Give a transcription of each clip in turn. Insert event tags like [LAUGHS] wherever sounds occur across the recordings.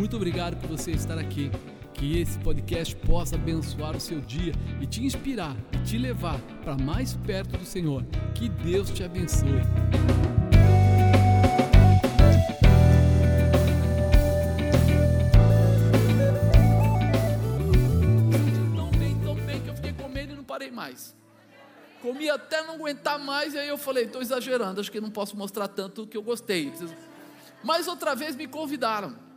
Muito obrigado por você estar aqui. Que esse podcast possa abençoar o seu dia e te inspirar e te levar para mais perto do Senhor. Que Deus te abençoe. Tão bem, tão bem que eu fiquei comendo e não parei mais. Comi até não aguentar mais, e aí eu falei, estou exagerando, acho que não posso mostrar tanto que eu gostei. Mas outra vez me convidaram.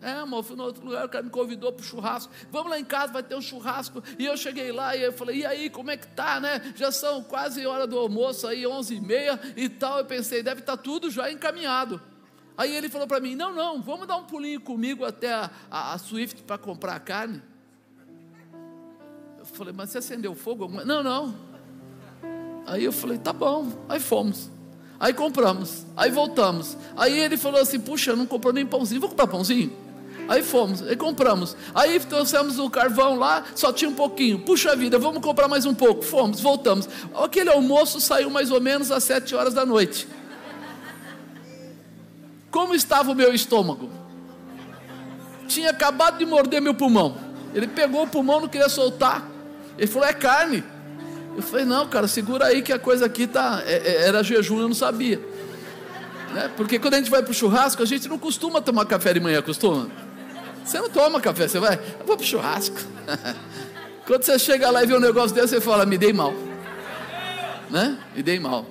É, amor, fui no outro lugar, o cara me convidou para o churrasco. Vamos lá em casa, vai ter um churrasco. E eu cheguei lá e eu falei, e aí, como é que tá, né? Já são quase hora do almoço aí, onze e meia e tal. Eu pensei, deve estar tá tudo já encaminhado. Aí ele falou para mim, não, não, vamos dar um pulinho comigo até a, a, a Swift para comprar a carne. Eu falei, mas você acendeu fogo? Não, não. Aí eu falei, tá bom. Aí fomos. Aí compramos. Aí voltamos. Aí ele falou assim, puxa, não comprou nem pãozinho. Vou comprar pãozinho? Aí fomos, aí compramos. Aí trouxemos o carvão lá, só tinha um pouquinho. Puxa vida, vamos comprar mais um pouco. Fomos, voltamos. Aquele almoço saiu mais ou menos às sete horas da noite. Como estava o meu estômago? Tinha acabado de morder meu pulmão. Ele pegou o pulmão, não queria soltar. Ele falou: é carne. Eu falei: não, cara, segura aí que a coisa aqui tá. É, é, era jejum, eu não sabia. Né? Porque quando a gente vai para o churrasco, a gente não costuma tomar café de manhã, costuma? Você não toma café, você vai, eu vou para o churrasco. [LAUGHS] Quando você chega lá e vê um negócio desse, você fala, me dei mal. Né? Me dei mal.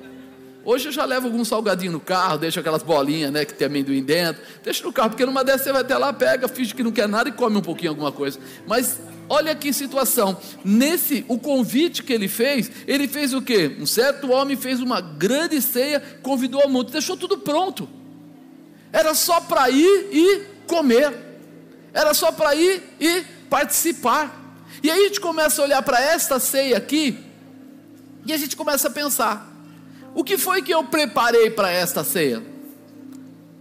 Hoje eu já levo algum salgadinho no carro, deixo aquelas bolinhas, né, que tem amendoim dentro. Deixa no carro, porque numa dessas você vai até lá, pega, finge que não quer nada e come um pouquinho alguma coisa. Mas olha que situação. Nesse, o convite que ele fez, ele fez o quê? Um certo homem fez uma grande ceia, convidou a mundo, deixou tudo pronto. Era só para ir e comer era só para ir e participar. E aí a gente começa a olhar para esta ceia aqui, e a gente começa a pensar: o que foi que eu preparei para esta ceia?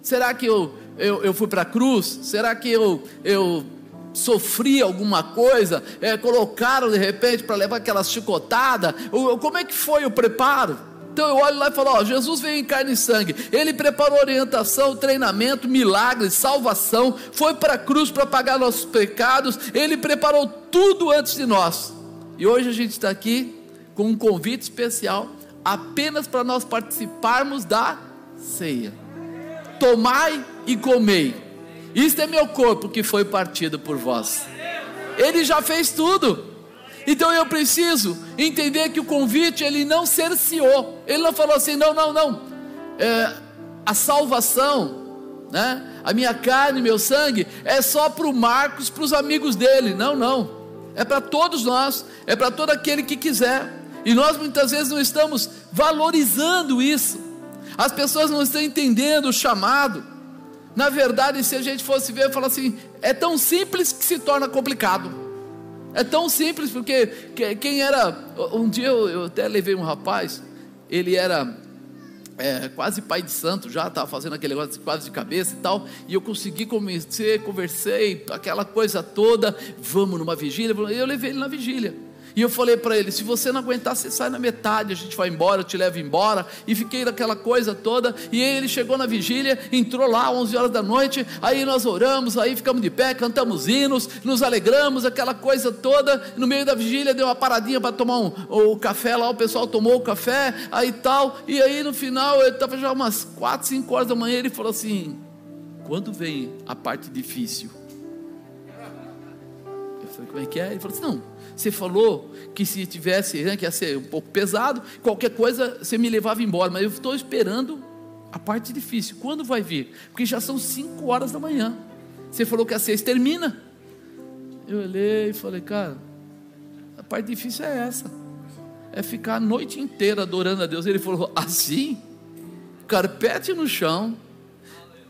Será que eu, eu, eu fui para a cruz? Será que eu, eu sofri alguma coisa? É, colocaram de repente para levar aquela chicotada? Como é que foi o preparo? Então eu olho lá e falo: ó, Jesus veio em carne e sangue, ele preparou orientação, treinamento, milagres, salvação, foi para a cruz para pagar nossos pecados, ele preparou tudo antes de nós. E hoje a gente está aqui com um convite especial, apenas para nós participarmos da ceia. Tomai e comei, isto é meu corpo que foi partido por vós. Ele já fez tudo. Então eu preciso entender que o convite ele não cerceou, ele não falou assim, não, não, não, é, a salvação, né? A minha carne, meu sangue é só para o Marcos, para os amigos dele, não, não, é para todos nós, é para todo aquele que quiser. E nós muitas vezes não estamos valorizando isso. As pessoas não estão entendendo o chamado. Na verdade, se a gente fosse ver, falar assim, é tão simples que se torna complicado. É tão simples, porque quem era. Um dia eu, eu até levei um rapaz, ele era é, quase pai de santo já, estava fazendo aquele negócio quase de cabeça e tal, e eu consegui convencer, conversei, aquela coisa toda, vamos numa vigília, eu levei ele na vigília. E eu falei para ele: se você não aguentar, você sai na metade, a gente vai embora, eu te levo embora. E fiquei naquela coisa toda. E ele chegou na vigília, entrou lá 11 horas da noite. Aí nós oramos, aí ficamos de pé, cantamos hinos, nos alegramos, aquela coisa toda. No meio da vigília deu uma paradinha para tomar um, o café lá, o pessoal tomou o café, aí tal. E aí no final, ele estava já umas 4, 5 horas da manhã. Ele falou assim: quando vem a parte difícil? Eu falei: como é que é? Ele falou assim: não você falou que se tivesse, né, que ia ser um pouco pesado, qualquer coisa você me levava embora, mas eu estou esperando a parte difícil. Quando vai vir? Porque já são 5 horas da manhã. Você falou que a seis termina. Eu olhei e falei, cara, a parte difícil é essa. É ficar a noite inteira adorando a Deus. Ele falou, assim? Carpete no chão,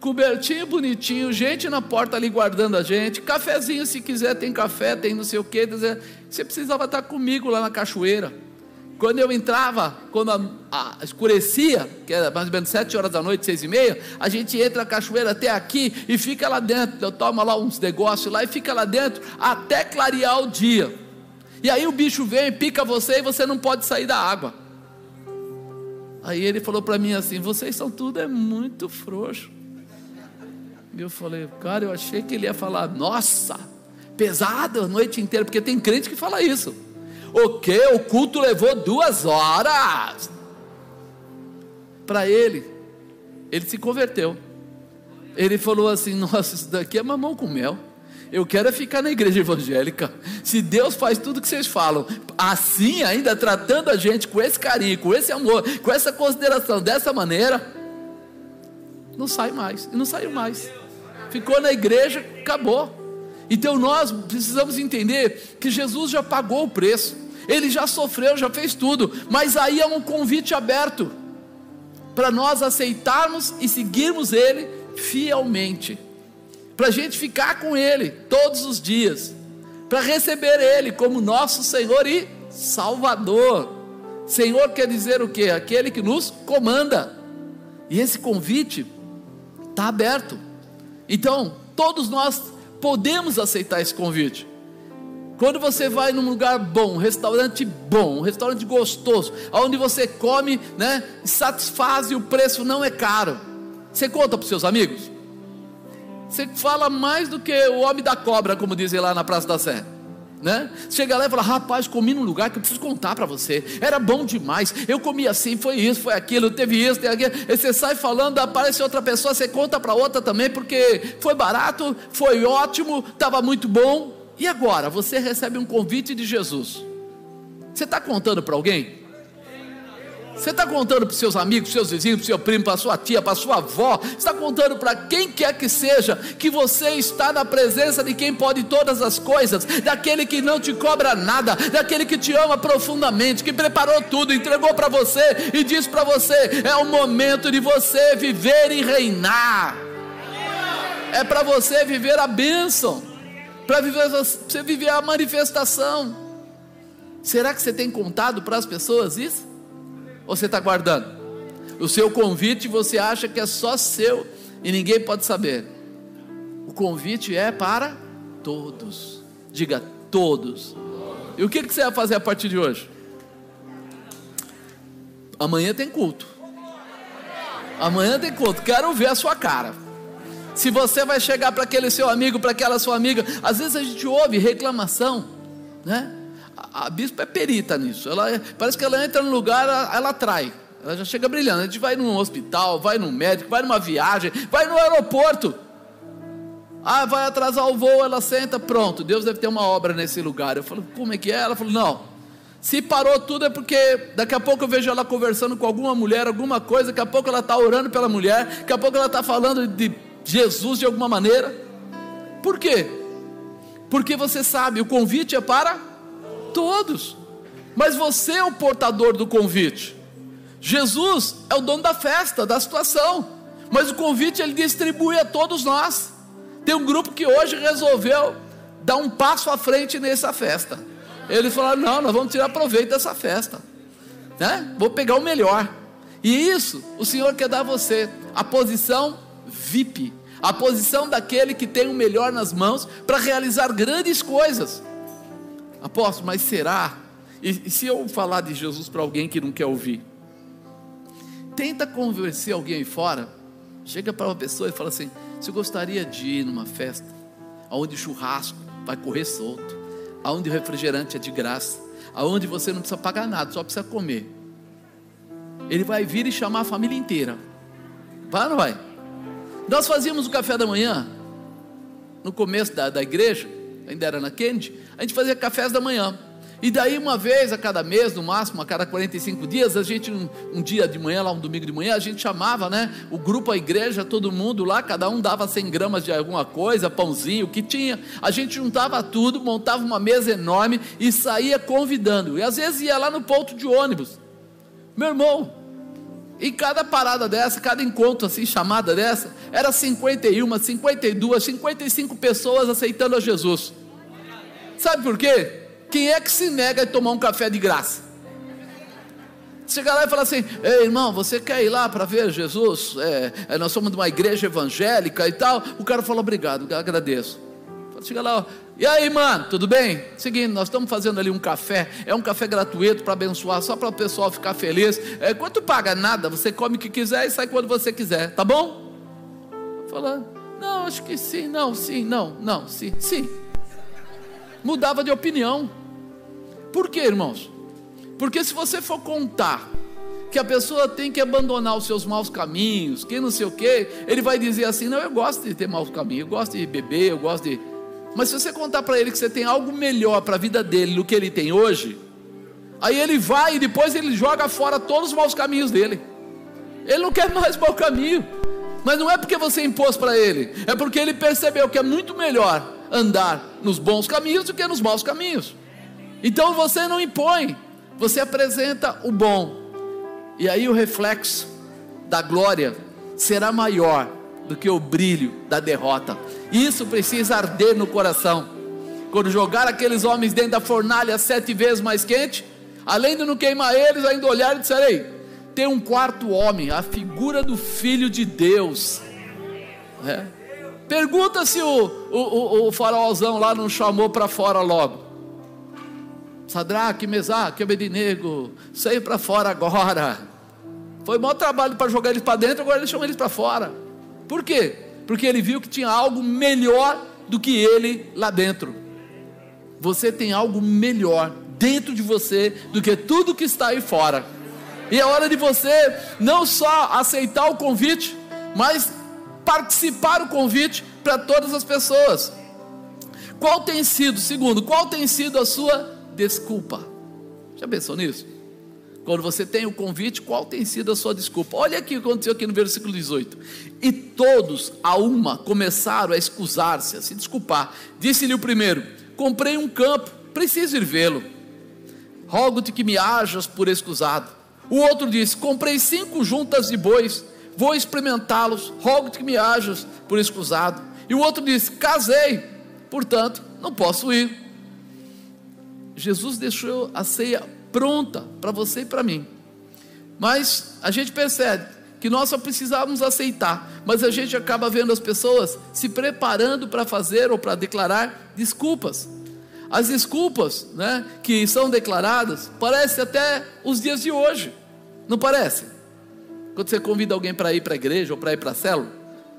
cobertinho bonitinho, gente na porta ali guardando a gente, cafezinho se quiser, tem café, tem não sei o que. Você precisava estar comigo lá na cachoeira. Quando eu entrava, quando a, a, escurecia, que era mais ou menos sete horas da noite, seis e meia, a gente entra na cachoeira até aqui e fica lá dentro. Eu tomo lá uns negócios lá e fica lá dentro até clarear o dia. E aí o bicho vem, pica você e você não pode sair da água. Aí ele falou para mim assim: vocês são tudo é muito frouxo. Eu falei, cara, eu achei que ele ia falar, nossa, pesado a noite inteira, porque tem crente que fala isso. O que? O culto levou duas horas. Para ele, ele se converteu. Ele falou assim: [LAUGHS] Nossa, isso daqui é mamão com mel. Eu quero é ficar na igreja evangélica. Se Deus faz tudo que vocês falam, assim ainda tratando a gente com esse carinho, com esse amor, com essa consideração, dessa maneira, não sai mais. E não saiu mais. Ficou na igreja, acabou. Então nós precisamos entender que Jesus já pagou o preço. Ele já sofreu, já fez tudo, mas aí é um convite aberto para nós aceitarmos e seguirmos Ele fielmente para a gente ficar com Ele todos os dias, para receber Ele como nosso Senhor e Salvador. Senhor quer dizer o que? Aquele que nos comanda. E esse convite está aberto. Então, todos nós podemos aceitar esse convite. Quando você vai num lugar bom, um restaurante bom, um restaurante gostoso, onde você come, né, satisfaz e o preço não é caro, você conta para os seus amigos? Você fala mais do que o homem da cobra, como dizem lá na Praça da Sé. Né? Chega lá e fala: Rapaz, comi num lugar que eu preciso contar para você. Era bom demais. Eu comi assim, foi isso, foi aquilo, teve isso, teve aquilo. E você sai falando, aparece outra pessoa, você conta para outra também, porque foi barato, foi ótimo, estava muito bom. E agora? Você recebe um convite de Jesus. Você está contando para alguém? Você está contando para seus amigos, seus vizinhos, para seu primo, para sua tia, para sua avó, está contando para quem quer que seja, que você está na presença de quem pode todas as coisas, daquele que não te cobra nada, daquele que te ama profundamente, que preparou tudo, entregou para você e diz para você: é o momento de você viver e reinar, é para você viver a bênção, para você viver a manifestação. Será que você tem contado para as pessoas isso? Ou você está guardando? O seu convite você acha que é só seu e ninguém pode saber. O convite é para todos. Diga todos. E o que, que você vai fazer a partir de hoje? Amanhã tem culto. Amanhã tem culto. Quero ver a sua cara. Se você vai chegar para aquele seu amigo, para aquela sua amiga, às vezes a gente ouve reclamação, né? A, a bispa é perita nisso. Ela, é, parece que ela entra no lugar, ela, ela atrai. Ela já chega brilhando. A gente vai num hospital, vai num médico, vai numa viagem, vai no aeroporto. Ah, vai atrasar o voo, ela senta, pronto. Deus deve ter uma obra nesse lugar. Eu falo, como é que é? Ela falou, não. Se parou tudo é porque daqui a pouco eu vejo ela conversando com alguma mulher, alguma coisa, daqui a pouco ela está orando pela mulher, daqui a pouco ela está falando de Jesus de alguma maneira. Por quê? Porque você sabe, o convite é para todos. Mas você é o portador do convite. Jesus é o dono da festa, da situação. Mas o convite ele distribui a todos nós. Tem um grupo que hoje resolveu dar um passo à frente nessa festa. Eles falaram: não, nós vamos tirar proveito dessa festa. Né? Vou pegar o melhor. E isso o Senhor quer dar a você. A posição VIP. A posição daquele que tem o melhor nas mãos para realizar grandes coisas. Apóstolo, mas será? E, e se eu falar de Jesus para alguém que não quer ouvir? Tenta convencer alguém aí fora. Chega para uma pessoa e fala assim: Você gostaria de ir numa festa onde churrasco vai correr solto, onde refrigerante é de graça, aonde você não precisa pagar nada, só precisa comer. Ele vai vir e chamar a família inteira. Vai ou não vai? Nós fazíamos o café da manhã no começo da, da igreja ainda era na Kennedy, a gente fazia cafés da manhã. E daí, uma vez a cada mês, no máximo, a cada 45 dias, a gente, um, um, dia de manhã, lá um domingo de manhã, a gente chamava, né? O grupo, a igreja, todo mundo lá, cada um dava 100 gramas de alguma coisa, pãozinho, o que tinha. A gente juntava tudo, montava uma mesa enorme e saía convidando. E às vezes ia lá no ponto de ônibus. Meu irmão, e cada parada dessa, cada encontro assim, chamada dessa, era 51, 52, 55 pessoas aceitando a Jesus. Sabe por quê? Quem é que se nega a tomar um café de graça? Chega lá e fala assim: Ei, irmão, você quer ir lá para ver Jesus? É, é, nós somos de uma igreja evangélica e tal. O cara fala: Obrigado, agradeço. Chega lá, ó, e aí, mano, tudo bem? Seguinte, nós estamos fazendo ali um café, é um café gratuito para abençoar, só para o pessoal ficar feliz. É, quanto paga? Nada, você come o que quiser e sai quando você quiser, tá bom? Falando, Não, acho que sim, não, sim, não, não, sim, sim. Mudava de opinião. Por quê, irmãos? Porque se você for contar que a pessoa tem que abandonar os seus maus caminhos, que não sei o quê, ele vai dizer assim: não, eu gosto de ter maus caminhos, eu gosto de beber, eu gosto de. Mas se você contar para ele que você tem algo melhor para a vida dele do que ele tem hoje, aí ele vai e depois ele joga fora todos os maus caminhos dele. Ele não quer mais [LAUGHS] mau caminho. Mas não é porque você impôs para ele, é porque ele percebeu que é muito melhor andar nos bons caminhos do que nos maus caminhos. Então você não impõe, você apresenta o bom. E aí o reflexo da glória será maior do que o brilho da derrota. Isso precisa arder no coração. Quando jogar aqueles homens dentro da fornalha sete vezes mais quente, além de não queimar eles, ainda olhar e disserei: tem um quarto homem, a figura do Filho de Deus. É. Pergunta se o, o, o, faraózão lá não chamou para fora logo. Sadraque, Mesaque, Abednego, saia para fora agora. Foi mau trabalho para jogar eles para dentro, agora ele chama eles para fora. Por quê? Porque ele viu que tinha algo melhor do que ele lá dentro. Você tem algo melhor dentro de você do que tudo que está aí fora. E é hora de você não só aceitar o convite, mas participar do convite para todas as pessoas. Qual tem sido, segundo, qual tem sido a sua desculpa? Já pensou nisso? Quando você tem o convite, qual tem sido a sua desculpa? Olha aqui o que aconteceu aqui no versículo 18. E todos, a uma, começaram a excusar-se, a se desculpar. Disse-lhe o primeiro: Comprei um campo, preciso ir vê-lo. Rogo-te que me hajas por excusado. O outro disse: Comprei cinco juntas de bois, vou experimentá-los, rogo-te que me hajas por escusado. E o outro disse: Casei, portanto, não posso ir. Jesus deixou a ceia pronta para você e para mim. Mas a gente percebe que nós só precisávamos aceitar, mas a gente acaba vendo as pessoas se preparando para fazer ou para declarar desculpas. As desculpas né, que são declaradas parecem até os dias de hoje, não parece? Quando você convida alguém para ir para a igreja ou para ir para a célula,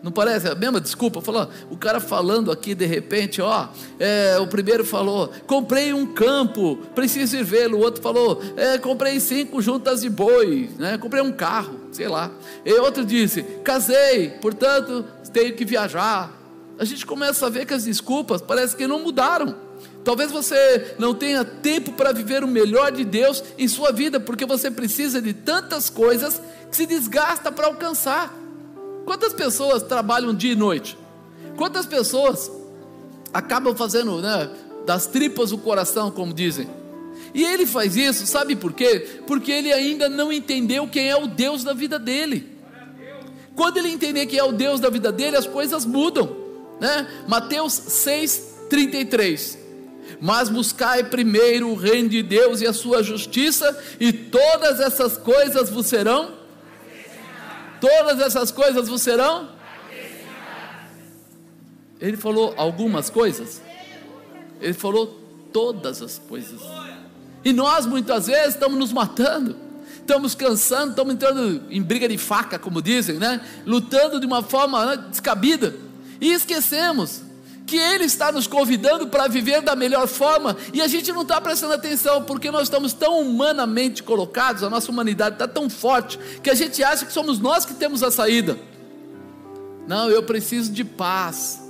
não parece a mesma desculpa? Falou, o cara falando aqui de repente, ó, é, o primeiro falou, comprei um campo, preciso ir vê-lo. O outro falou, é, comprei cinco juntas de boi, né? comprei um carro, sei lá. E outro disse, casei, portanto tenho que viajar. A gente começa a ver que as desculpas parece que não mudaram. Talvez você não tenha tempo para viver o melhor de Deus em sua vida, porque você precisa de tantas coisas que se desgasta para alcançar. Quantas pessoas trabalham dia e noite? Quantas pessoas acabam fazendo né, das tripas o coração, como dizem? E ele faz isso, sabe por quê? Porque ele ainda não entendeu quem é o Deus da vida dele. Quando ele entender quem é o Deus da vida dele, as coisas mudam. Né? Mateus 6, 33 mas buscai primeiro o reino de Deus e a sua justiça, e todas essas coisas vos serão. Todas essas coisas vos serão. Ele falou algumas coisas. Ele falou todas as coisas. E nós muitas vezes estamos nos matando, estamos cansando, estamos entrando em briga de faca, como dizem, né? Lutando de uma forma né, descabida. E esquecemos que Ele está nos convidando para viver da melhor forma e a gente não está prestando atenção porque nós estamos tão humanamente colocados, a nossa humanidade está tão forte que a gente acha que somos nós que temos a saída. Não, eu preciso de paz.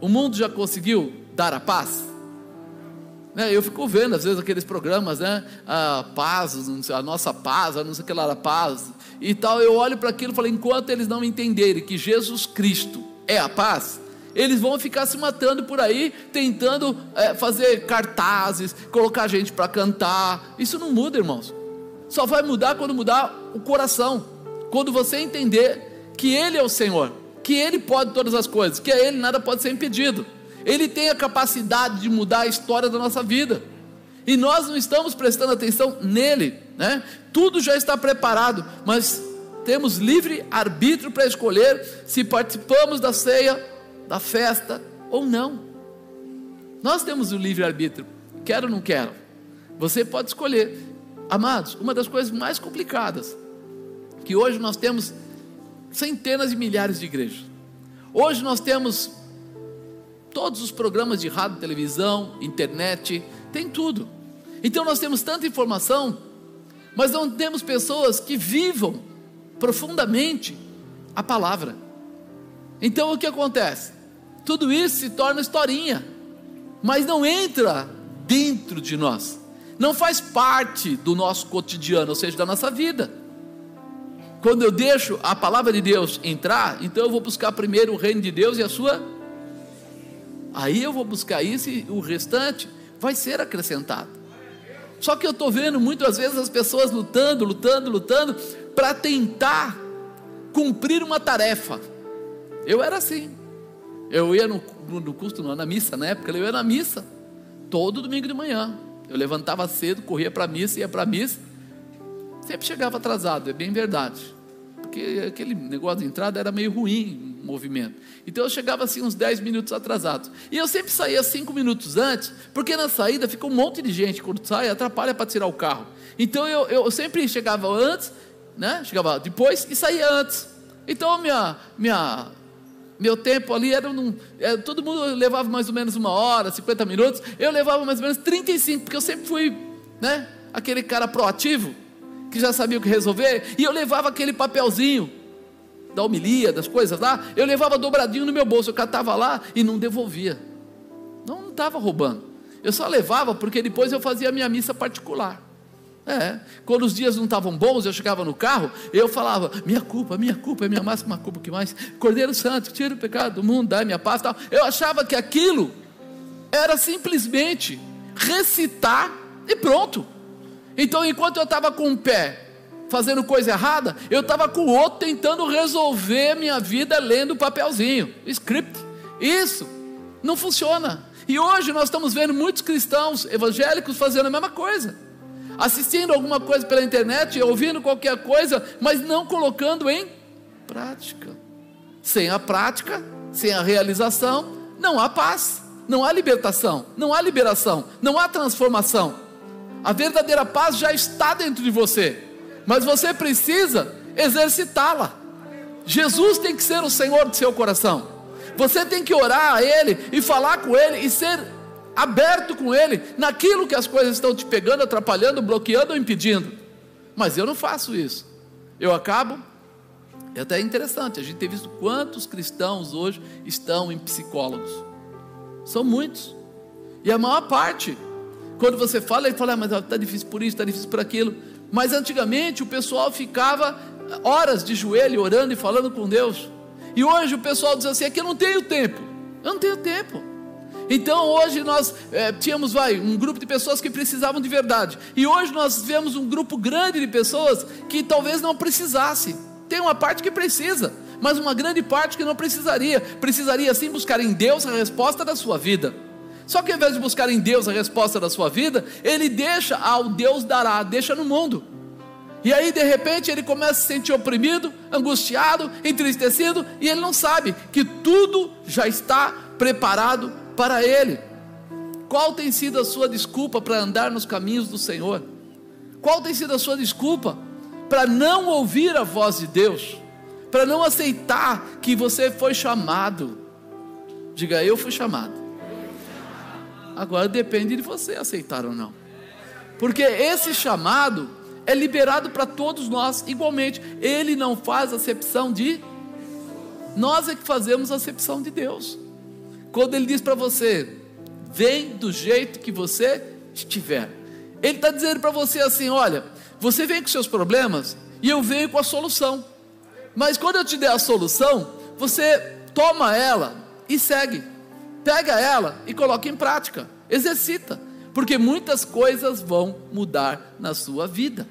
O mundo já conseguiu dar a paz? Né, eu fico vendo às vezes aqueles programas, né? A paz, a nossa paz, a não sei o que lá, a paz e tal. Eu olho para aquilo e falo: enquanto eles não entenderem que Jesus Cristo é a paz, eles vão ficar se matando por aí, tentando é, fazer cartazes, colocar gente para cantar. Isso não muda, irmãos. Só vai mudar quando mudar o coração. Quando você entender que Ele é o Senhor, que Ele pode todas as coisas, que a Ele nada pode ser impedido. Ele tem a capacidade de mudar a história da nossa vida. E nós não estamos prestando atenção nele, né? Tudo já está preparado, mas temos livre arbítrio para escolher se participamos da ceia da festa ou não. Nós temos o livre-arbítrio, quero ou não quero. Você pode escolher. Amados, uma das coisas mais complicadas, que hoje nós temos centenas de milhares de igrejas, Hoje nós temos todos os programas de rádio, televisão, internet, tem tudo. Então nós temos tanta informação, mas não temos pessoas que vivam profundamente a palavra. Então o que acontece? Tudo isso se torna historinha, mas não entra dentro de nós, não faz parte do nosso cotidiano, ou seja, da nossa vida. Quando eu deixo a palavra de Deus entrar, então eu vou buscar primeiro o reino de Deus e a sua. Aí eu vou buscar isso e o restante vai ser acrescentado. Só que eu estou vendo muitas vezes as pessoas lutando, lutando, lutando, para tentar cumprir uma tarefa. Eu era assim. Eu ia no, no, no culto, na missa na época, eu ia na missa, todo domingo de manhã. Eu levantava cedo, corria para a missa, ia para a missa. Sempre chegava atrasado, é bem verdade. Porque aquele negócio de entrada era meio ruim o movimento. Então eu chegava assim uns 10 minutos atrasado. E eu sempre saía 5 minutos antes, porque na saída fica um monte de gente. Quando sai, atrapalha para tirar o carro. Então eu, eu sempre chegava antes, né? Chegava depois e saía antes. Então minha, minha meu tempo ali era, num, era, é, todo mundo levava mais ou menos uma hora, 50 minutos, eu levava mais ou menos 35, porque eu sempre fui, né, aquele cara proativo, que já sabia o que resolver, e eu levava aquele papelzinho da homilia, das coisas lá, eu levava dobradinho no meu bolso, eu catava lá e não devolvia. Não estava roubando. Eu só levava porque depois eu fazia a minha missa particular. É, quando os dias não estavam bons, eu chegava no carro, eu falava: minha culpa, minha culpa, é minha máxima culpa, que mais? Cordeiro Santo, tira o pecado do mundo, dá minha paz. Tal. Eu achava que aquilo era simplesmente recitar e pronto. Então, enquanto eu estava com um pé fazendo coisa errada, eu estava com o outro tentando resolver minha vida lendo o papelzinho, script. Isso não funciona. E hoje nós estamos vendo muitos cristãos evangélicos fazendo a mesma coisa assistindo alguma coisa pela internet, ouvindo qualquer coisa, mas não colocando em prática. Sem a prática, sem a realização, não há paz, não há libertação, não há liberação, não há transformação. A verdadeira paz já está dentro de você, mas você precisa exercitá-la. Jesus tem que ser o Senhor do seu coração. Você tem que orar a Ele e falar com Ele e ser aberto com Ele naquilo que as coisas estão te pegando, atrapalhando, bloqueando ou impedindo. Mas eu não faço isso. Eu acabo. É até interessante, a gente tem visto quantos cristãos hoje estão em psicólogos. São muitos. E a maior parte, quando você fala, ele fala, ah, mas está difícil por isso, está difícil por aquilo. Mas antigamente o pessoal ficava horas de joelho orando e falando com Deus. E hoje o pessoal diz assim: é que eu não tenho tempo. Eu não tenho tempo. Então hoje nós é, tínhamos vai, um grupo de pessoas que precisavam de verdade. E hoje nós vemos um grupo grande de pessoas que talvez não precisasse. Tem uma parte que precisa, mas uma grande parte que não precisaria. Precisaria sim buscar em Deus a resposta da sua vida. Só que ao invés de buscar em Deus a resposta da sua vida, ele deixa ao Deus dará, deixa no mundo. E aí de repente ele começa a se sentir oprimido, angustiado, entristecido, e ele não sabe que tudo já está preparado para Ele. Qual tem sido a sua desculpa para andar nos caminhos do Senhor? Qual tem sido a sua desculpa para não ouvir a voz de Deus? Para não aceitar que você foi chamado? Diga, eu fui chamado. Agora depende de você aceitar ou não. Porque esse chamado é liberado para todos nós igualmente. Ele não faz acepção de nós é que fazemos acepção de Deus. Quando ele diz para você, vem do jeito que você estiver. Ele está dizendo para você assim: olha, você vem com seus problemas e eu venho com a solução. Mas quando eu te der a solução, você toma ela e segue. Pega ela e coloca em prática. Exercita. Porque muitas coisas vão mudar na sua vida.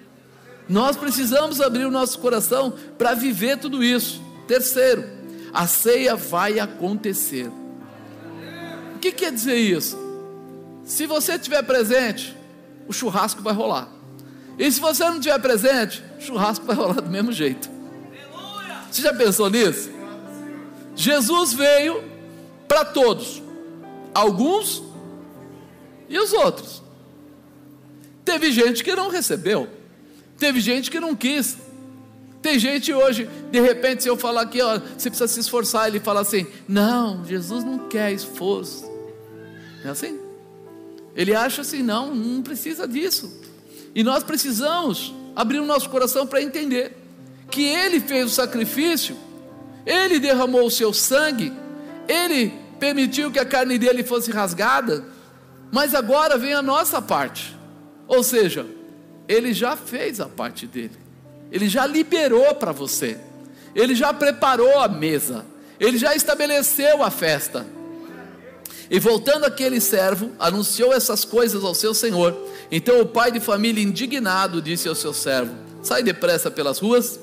Nós precisamos abrir o nosso coração para viver tudo isso. Terceiro, a ceia vai acontecer que quer dizer isso? Se você estiver presente, o churrasco vai rolar. E se você não estiver presente, o churrasco vai rolar do mesmo jeito. Você já pensou nisso? Jesus veio para todos, alguns e os outros. Teve gente que não recebeu, teve gente que não quis, Tem gente hoje, de repente, se eu falar aqui, ó, você precisa se esforçar, ele fala assim: não, Jesus não quer esforço. É assim? Ele acha assim: não, não precisa disso. E nós precisamos abrir o nosso coração para entender que Ele fez o sacrifício, Ele derramou o seu sangue, Ele permitiu que a carne dele fosse rasgada, mas agora vem a nossa parte. Ou seja, Ele já fez a parte dele. Ele já liberou para você, Ele já preparou a mesa, Ele já estabeleceu a festa. E voltando aquele servo, anunciou essas coisas ao seu senhor. Então o pai de família, indignado, disse ao seu servo: Sai depressa pelas ruas,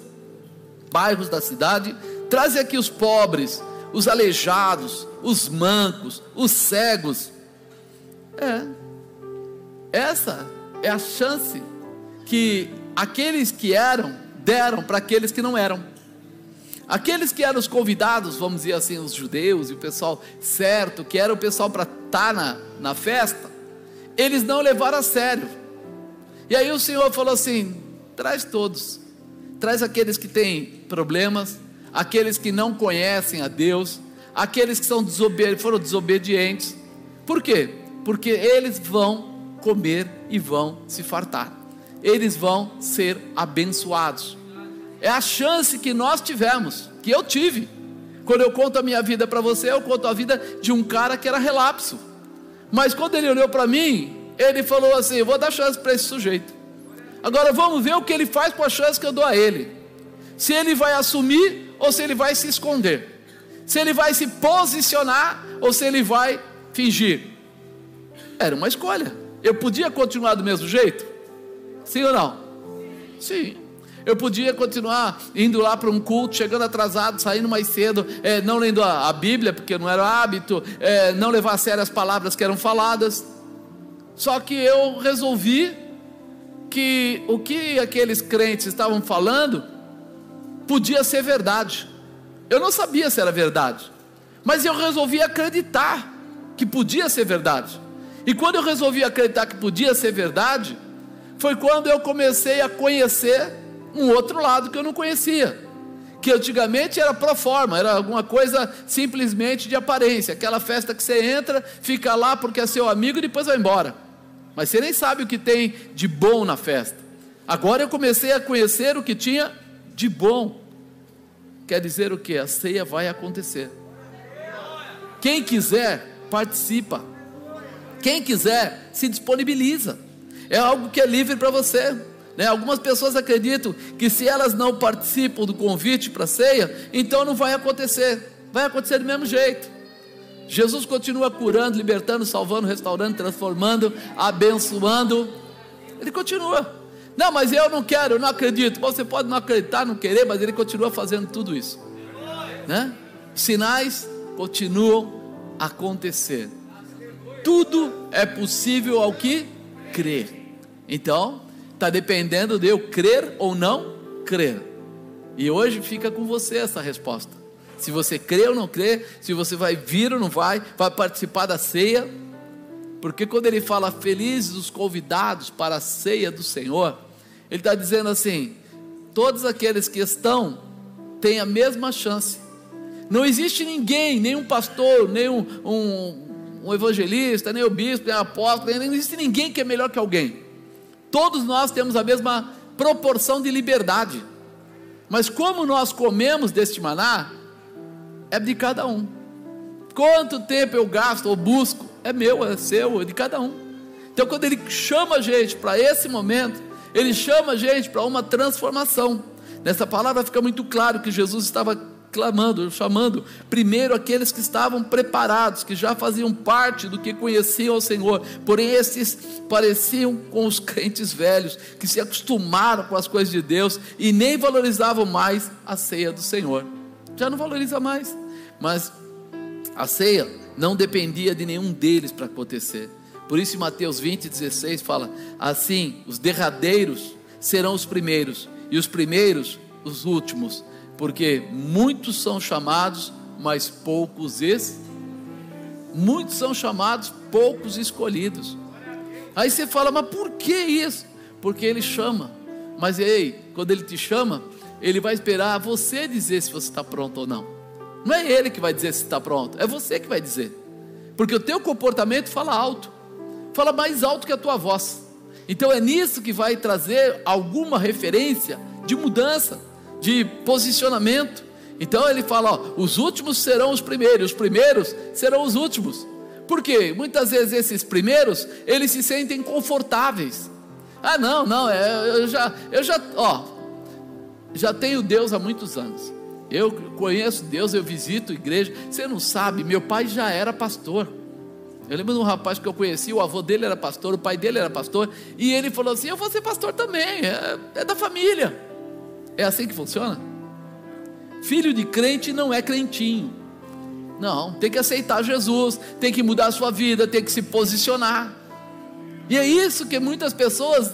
bairros da cidade, traze aqui os pobres, os aleijados, os mancos, os cegos. É, essa é a chance que aqueles que eram deram para aqueles que não eram. Aqueles que eram os convidados, vamos dizer assim, os judeus e o pessoal certo, que era o pessoal para estar tá na, na festa, eles não levaram a sério. E aí o Senhor falou assim: traz todos, traz aqueles que têm problemas, aqueles que não conhecem a Deus, aqueles que são desobedi foram desobedientes. Por quê? Porque eles vão comer e vão se fartar eles vão ser abençoados. É a chance que nós tivemos, que eu tive. Quando eu conto a minha vida para você, eu conto a vida de um cara que era relapso. Mas quando ele olhou para mim, ele falou assim: Eu vou dar chance para esse sujeito. Agora vamos ver o que ele faz com a chance que eu dou a ele. Se ele vai assumir ou se ele vai se esconder. Se ele vai se posicionar ou se ele vai fingir. Era uma escolha. Eu podia continuar do mesmo jeito? Sim ou não? Sim. Eu podia continuar indo lá para um culto, chegando atrasado, saindo mais cedo, é, não lendo a, a, Bíblia, porque não era hábito, é, não levar a sério as palavras que eram faladas. Só que eu resolvi que o que aqueles crentes estavam falando podia ser verdade. Eu não sabia se era verdade, mas eu resolvi acreditar que podia ser verdade. E quando eu resolvi acreditar que podia ser verdade, foi quando eu comecei a conhecer um outro lado que eu não conhecia. Que antigamente era pro forma, era alguma coisa simplesmente de aparência. Aquela festa que você entra, fica lá porque é seu amigo e depois vai embora. Mas você nem sabe o que tem de bom na festa. Agora eu comecei a conhecer o que tinha de bom. Quer dizer o que? A ceia vai acontecer. Quem quiser, participa. Quem quiser, se disponibiliza é algo que é livre para você. Né? Algumas pessoas acreditam que se elas não participam do convite para a ceia, então não vai acontecer. Vai acontecer do mesmo jeito. Jesus continua curando, libertando, salvando, restaurando, transformando, abençoando. Ele continua. Não, mas eu não quero, eu não acredito. Você pode não acreditar, não querer, mas ele continua fazendo tudo isso. Né? Sinais continuam a acontecer. Tudo é possível ao que crer. Então, está dependendo de eu crer ou não crer. E hoje fica com você essa resposta. Se você crê ou não crê, se você vai vir ou não vai, vai participar da ceia. Porque quando ele fala felizes os convidados para a ceia do Senhor, ele está dizendo assim: todos aqueles que estão têm a mesma chance. Não existe ninguém, nenhum pastor, nenhum um, um evangelista, nem o bispo, nem o apóstolo, não existe ninguém que é melhor que alguém. Todos nós temos a mesma proporção de liberdade. Mas como nós comemos deste maná, é de cada um. Quanto tempo eu gasto ou busco, é meu, é seu, é de cada um. Então, quando ele chama a gente para esse momento, ele chama a gente para uma transformação. Nessa palavra fica muito claro que Jesus estava clamando, chamando primeiro aqueles que estavam preparados, que já faziam parte do que conheciam o Senhor, porém esses pareciam com os [LAUGHS] crentes velhos, que se acostumaram com as coisas de Deus e nem valorizavam mais a ceia do Senhor. Já não valoriza mais, mas a ceia não dependia de nenhum deles para acontecer. Por isso, em Mateus 20, 16 fala: Assim, os derradeiros serão os primeiros, e os primeiros os últimos porque muitos são chamados, mas poucos es muitos são chamados, poucos escolhidos. Aí você fala, mas por que isso? Porque ele chama. Mas ei, quando ele te chama, ele vai esperar você dizer se você está pronto ou não. Não é ele que vai dizer se está pronto, é você que vai dizer. Porque o teu comportamento fala alto, fala mais alto que a tua voz. Então é nisso que vai trazer alguma referência de mudança, de posicionamento. Então ele fala: ó, os últimos serão os primeiros, os primeiros serão os últimos. Porque muitas vezes esses primeiros eles se sentem confortáveis. Ah, não, não, é, eu já, eu já, ó, já tenho Deus há muitos anos. Eu conheço Deus, eu visito igreja. Você não sabe, meu pai já era pastor. Eu lembro de um rapaz que eu conheci, o avô dele era pastor, o pai dele era pastor, e ele falou assim: Eu vou ser pastor também, é, é da família. É assim que funciona? Filho de crente não é crentinho. Não, tem que aceitar Jesus, tem que mudar a sua vida, tem que se posicionar. E é isso que muitas pessoas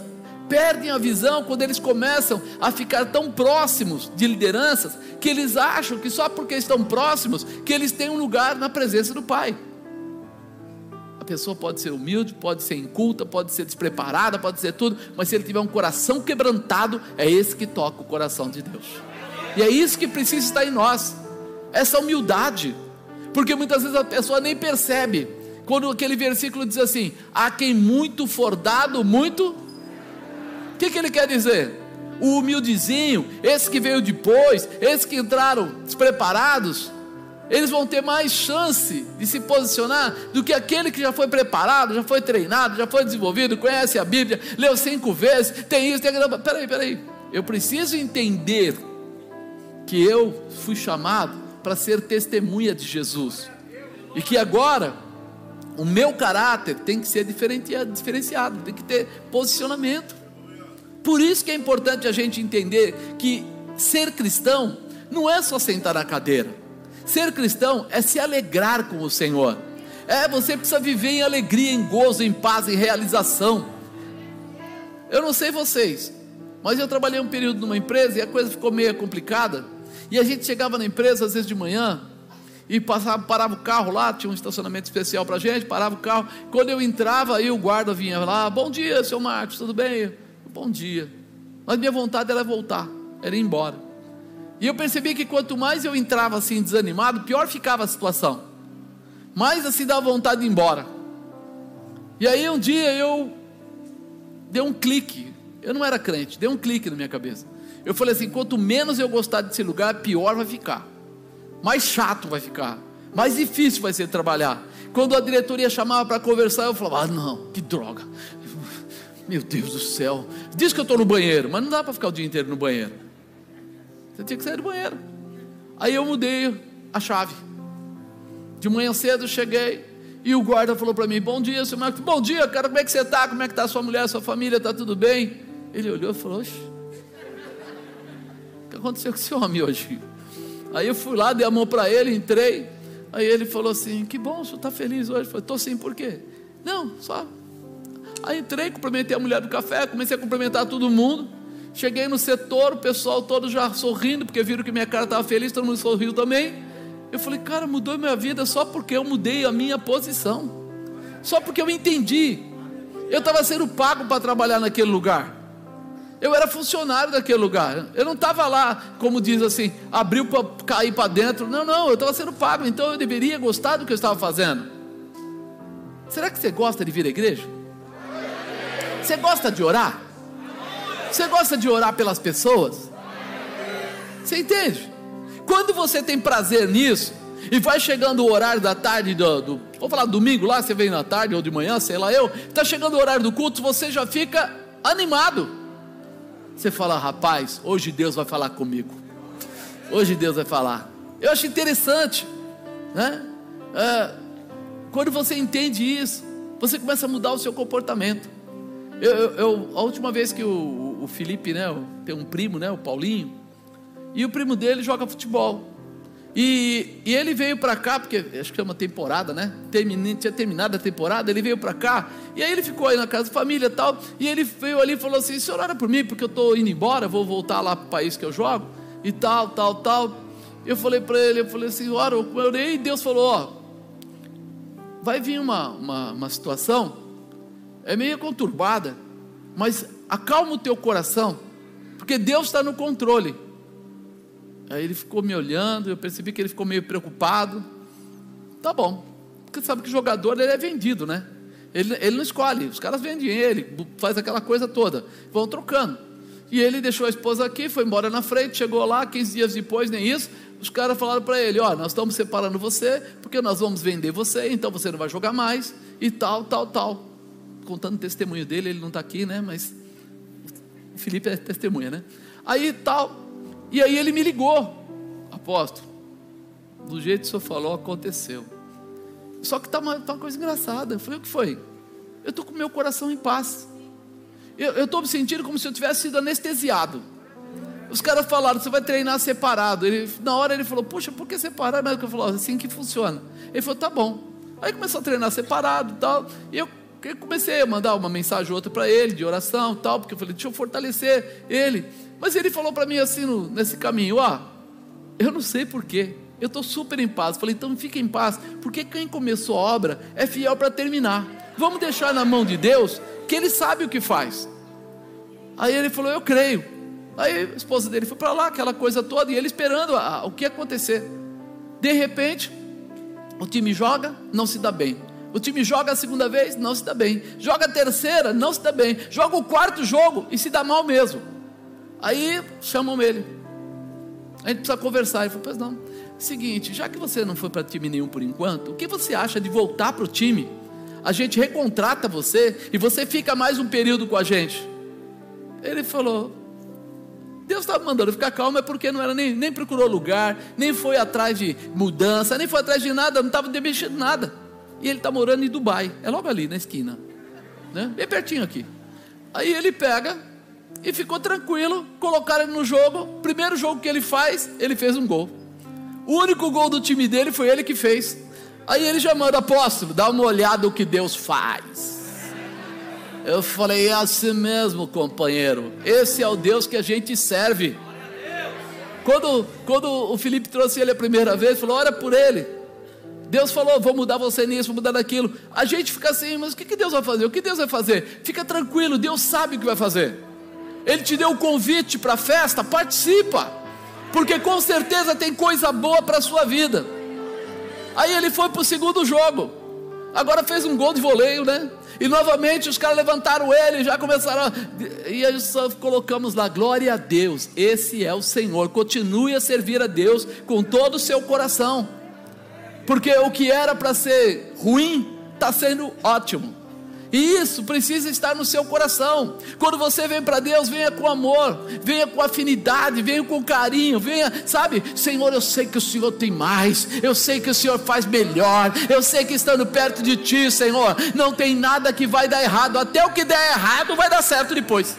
perdem a visão quando eles começam a ficar tão próximos de lideranças que eles acham que só porque estão próximos que eles têm um lugar na presença do Pai. Pessoa pode ser humilde, pode ser inculta, pode ser despreparada, pode ser tudo, mas se ele tiver um coração quebrantado, é esse que toca o coração de Deus. E é isso que precisa estar em nós. Essa humildade. Porque muitas vezes a pessoa nem percebe quando aquele versículo diz assim: "A quem muito for dado, muito o que, que ele quer dizer? O humildezinho, esse que veio depois, esses que entraram despreparados, eles vão ter mais chance de se posicionar do que aquele que já foi preparado, já foi treinado, já foi desenvolvido, conhece a Bíblia, leu cinco vezes, tem isso, tem aquilo. Peraí, peraí. Eu preciso entender que eu fui chamado para ser testemunha de Jesus. E que agora o meu caráter tem que ser diferenciado, tem que ter posicionamento. Por isso que é importante a gente entender que ser cristão não é só sentar na cadeira. Ser cristão é se alegrar com o Senhor. É, você precisa viver em alegria, em gozo, em paz, em realização. Eu não sei vocês, mas eu trabalhei um período numa empresa e a coisa ficou meio complicada. E a gente chegava na empresa às vezes de manhã e passava, parava o carro lá, tinha um estacionamento especial para gente, parava o carro. Quando eu entrava, aí o guarda vinha lá, bom dia, seu Marcos, tudo bem? bom dia. Mas minha vontade era voltar, era ir embora. E eu percebi que quanto mais eu entrava assim desanimado, pior ficava a situação. Mais assim dava vontade de ir embora. E aí um dia eu dei um clique. Eu não era crente, dei um clique na minha cabeça. Eu falei assim: quanto menos eu gostar desse lugar, pior vai ficar. Mais chato vai ficar. Mais difícil vai ser trabalhar. Quando a diretoria chamava para conversar, eu falava: ah, não, que droga. Meu Deus do céu. Diz que eu estou no banheiro, mas não dá para ficar o dia inteiro no banheiro. Você tinha que sair do banheiro. Aí eu mudei a chave. De manhã cedo eu cheguei e o guarda falou para mim: Bom dia, senhor Marcos. Bom dia, cara, como é que você está? Como é que está sua mulher, sua família? Está tudo bem? Ele olhou e falou: Oxe, o que aconteceu com esse homem hoje? Aí eu fui lá, dei a mão para ele, entrei. Aí ele falou assim: Que bom, o senhor está feliz hoje? Eu falei: Estou sim, por quê? Não, só Aí entrei, cumprimentei a mulher do café, comecei a cumprimentar todo mundo. Cheguei no setor, o pessoal todo já sorrindo, porque viram que minha cara estava feliz, todo mundo sorriu também. Eu falei, cara, mudou minha vida só porque eu mudei a minha posição. Só porque eu entendi. Eu estava sendo pago para trabalhar naquele lugar. Eu era funcionário daquele lugar. Eu não estava lá, como diz assim, abriu para cair para dentro. Não, não, eu estava sendo pago, então eu deveria gostar do que eu estava fazendo. Será que você gosta de vir à igreja? Você gosta de orar? Você gosta de orar pelas pessoas? Você entende? Quando você tem prazer nisso, e vai chegando o horário da tarde, do, do, vou falar domingo lá, você vem na tarde ou de manhã, sei lá eu, está chegando o horário do culto, você já fica animado. Você fala, rapaz, hoje Deus vai falar comigo. Hoje Deus vai falar. Eu acho interessante, né? É, quando você entende isso, você começa a mudar o seu comportamento. Eu, eu, a última vez que o Felipe, né, tem um primo, né, o Paulinho, e o primo dele joga futebol. E, e ele veio para cá, porque acho que é uma temporada, né? Tinha terminado a temporada, ele veio para cá, e aí ele ficou aí na casa da família e tal, e ele veio ali e falou assim: senhor, ora por mim, porque eu estou indo embora, vou voltar lá para o país que eu jogo, e tal, tal, tal. Eu falei para ele, eu falei assim, ora, eu orei, e Deus falou: ó, vai vir uma, uma, uma situação é meio conturbada, mas acalma o teu coração, porque Deus está no controle. Aí ele ficou me olhando, eu percebi que ele ficou meio preocupado. Tá bom, porque sabe que jogador ele é vendido, né? Ele, ele não escolhe, os caras vendem ele, faz aquela coisa toda, vão trocando. E ele deixou a esposa aqui, foi embora na frente, chegou lá, 15 dias depois, nem isso. Os caras falaram para ele: Ó, nós estamos separando você, porque nós vamos vender você, então você não vai jogar mais, e tal, tal, tal. Contando o testemunho dele, ele não está aqui, né? Mas o Felipe é testemunha, né? Aí tal, e aí ele me ligou, apóstolo, do jeito que o senhor falou, aconteceu. Só que tá uma, tá uma coisa engraçada. Eu falei: O que foi? Eu estou com meu coração em paz. Eu estou me sentindo como se eu tivesse sido anestesiado. Os caras falaram, você vai treinar separado. Ele, na hora ele falou, puxa, por que separar? Mas eu falou, assim que funciona. Ele falou, tá bom. Aí começou a treinar separado e tal. E eu comecei a mandar uma mensagem ou outra para ele, de oração tal, porque eu falei, deixa eu fortalecer ele. Mas ele falou para mim assim, no, nesse caminho, ó, ah, eu não sei porquê. Eu estou super em paz. Falei, então fique em paz, porque quem começou a obra é fiel para terminar. Vamos deixar na mão de Deus que ele sabe o que faz. Aí ele falou: Eu creio. Aí a esposa dele foi para lá, aquela coisa toda, e ele esperando a, o que acontecer. De repente, o time joga, não se dá bem. O time joga a segunda vez, não se dá bem. Joga a terceira, não se dá bem. Joga o quarto jogo e se dá mal mesmo. Aí chamam ele. A gente precisa conversar. Ele falou: Pois não. Seguinte, já que você não foi para time nenhum por enquanto, o que você acha de voltar para o time? a gente recontrata você e você fica mais um período com a gente. Ele falou: Deus estava mandando ficar calmo, é porque não era nem, nem procurou lugar, nem foi atrás de mudança, nem foi atrás de nada, não estava mexendo nada. E ele está morando em Dubai, é logo ali na esquina, né? bem pertinho aqui. Aí ele pega e ficou tranquilo, colocaram ele no jogo. Primeiro jogo que ele faz, ele fez um gol. O único gol do time dele foi ele que fez. Aí ele já manda, apóstolo, dá uma olhada o que Deus faz. Eu falei, é assim mesmo, companheiro. Esse é o Deus que a gente serve. Quando, quando o Felipe trouxe ele a primeira vez, falou: ora por ele. Deus falou: vou mudar você nisso, vou mudar naquilo. A gente fica assim, mas o que, que Deus vai fazer? O que Deus vai fazer? Fica tranquilo, Deus sabe o que vai fazer. Ele te deu o convite para a festa, participa, porque com certeza tem coisa boa para a sua vida. Aí ele foi para o segundo jogo. Agora fez um gol de voleio, né? E novamente os caras levantaram ele, já começaram. A... E aí só colocamos lá, glória a Deus, esse é o Senhor. Continue a servir a Deus com todo o seu coração. Porque o que era para ser ruim, está sendo ótimo. E isso precisa estar no seu coração. Quando você vem para Deus, venha com amor, venha com afinidade, venha com carinho, venha, sabe? Senhor, eu sei que o Senhor tem mais, eu sei que o Senhor faz melhor, eu sei que estando perto de Ti, Senhor, não tem nada que vai dar errado, até o que der errado vai dar certo depois.